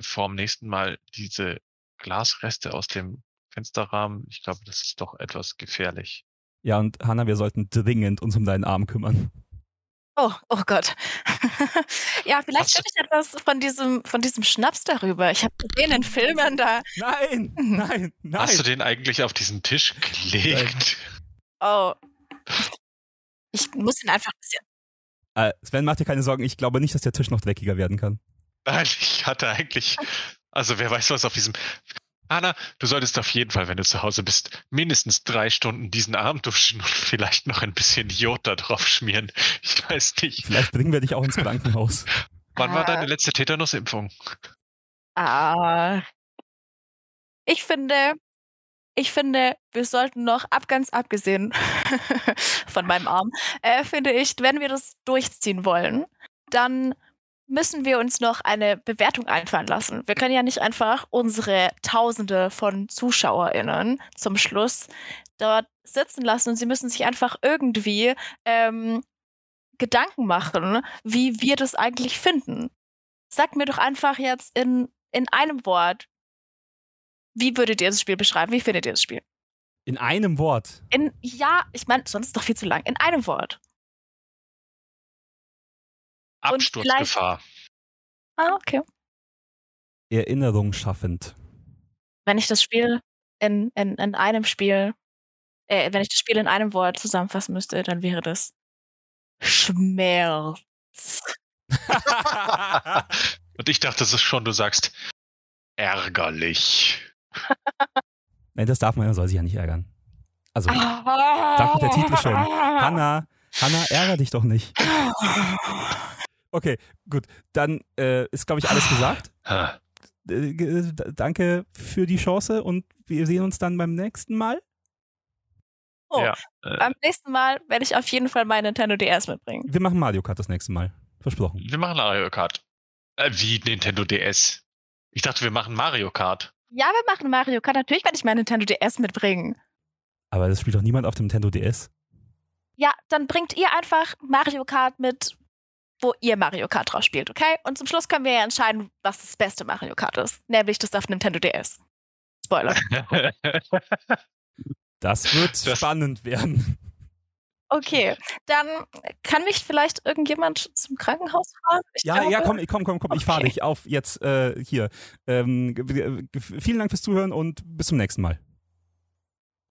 Speaker 3: vorm nächsten Mal diese Glasreste aus dem Fensterrahmen, ich glaube, das ist doch etwas gefährlich.
Speaker 1: Ja, und Hanna, wir sollten dringend uns um deinen Arm kümmern.
Speaker 2: Oh, oh Gott. (laughs) ja, vielleicht finde ich etwas von diesem, von diesem Schnaps darüber. Ich habe gesehen in Filmen da.
Speaker 1: Nein, nein, nein.
Speaker 3: Hast du den eigentlich auf diesen Tisch gelegt?
Speaker 2: Oh. Ich muss ihn einfach ein bisschen.
Speaker 1: Äh, Sven, mach dir keine Sorgen. Ich glaube nicht, dass der Tisch noch dreckiger werden kann.
Speaker 3: Nein, ich hatte eigentlich. Also wer weiß, was auf diesem. Anna, du solltest auf jeden Fall, wenn du zu Hause bist, mindestens drei Stunden diesen Arm duschen und (laughs) vielleicht noch ein bisschen Jod da drauf schmieren. Ich weiß nicht.
Speaker 1: Vielleicht bringen wir dich auch ins Krankenhaus. (laughs)
Speaker 3: Wann war
Speaker 2: Ah.
Speaker 3: deine letzte Tetanusimpfung?
Speaker 2: Ah. Ich finde, ich finde, wir sollten noch, ab ganz abgesehen (laughs) von meinem Arm, äh, finde ich, wenn wir das durchziehen wollen, dann müssen wir uns noch eine Bewertung einfallen lassen. Wir können ja nicht einfach unsere Tausende von ZuschauerInnen zum Schluss dort sitzen lassen und sie müssen sich einfach irgendwie ähm, Gedanken machen, wie wir das eigentlich finden. Sagt mir doch einfach jetzt in, in einem Wort, wie würdet ihr das Spiel beschreiben? Wie findet ihr das Spiel?
Speaker 1: In einem Wort.
Speaker 2: In, ja, ich meine, sonst ist es doch viel zu lang. In einem Wort.
Speaker 3: Absturzgefahr.
Speaker 2: Ah, okay.
Speaker 1: Erinnerung schaffend.
Speaker 2: Wenn ich das Spiel in, in, in einem Spiel, äh, wenn ich das Spiel in einem Wort zusammenfassen müsste, dann wäre das Schmerz. (laughs)
Speaker 3: Und ich dachte es ist schon, du sagst ärgerlich. (laughs)
Speaker 1: Nein, das darf man, man soll sich ja nicht ärgern. Also,
Speaker 2: Ah.
Speaker 1: sagt der Titel schon. Hanna, Hanna, ärger dich doch nicht. (laughs) Okay, gut. Dann äh, ist, glaube ich, alles gesagt.
Speaker 3: Ha.
Speaker 1: Äh, d- danke für die Chance und wir sehen uns dann beim nächsten Mal.
Speaker 2: Oh,
Speaker 3: Ja, äh,
Speaker 2: Beim nächsten Mal werde ich auf jeden Fall mein Nintendo DS mitbringen.
Speaker 1: Wir machen Mario Kart das nächste Mal. Versprochen.
Speaker 3: Wir machen Mario Kart. Äh, wie Nintendo DS? Ich dachte, wir machen Mario Kart.
Speaker 2: Ja, wir machen Mario Kart. Natürlich werde ich mein Nintendo DS mitbringen.
Speaker 1: Aber das spielt doch niemand auf dem Nintendo DS.
Speaker 2: Ja, dann bringt ihr einfach Mario Kart mit, wo ihr Mario Kart drauf spielt, okay? Und zum Schluss können wir ja entscheiden, was das beste Mario Kart ist. Nämlich das auf Nintendo DS. Spoiler. (laughs)
Speaker 1: Das wird
Speaker 3: Das-
Speaker 1: spannend werden.
Speaker 2: Okay, dann kann mich vielleicht irgendjemand zum Krankenhaus fahren? Ich
Speaker 1: Ja,
Speaker 2: glaube-
Speaker 1: ja, komm, komm, komm, komm, ich fahre
Speaker 2: Okay.
Speaker 1: dich auf jetzt äh, hier. Ähm, vielen Dank fürs Zuhören und bis zum nächsten Mal.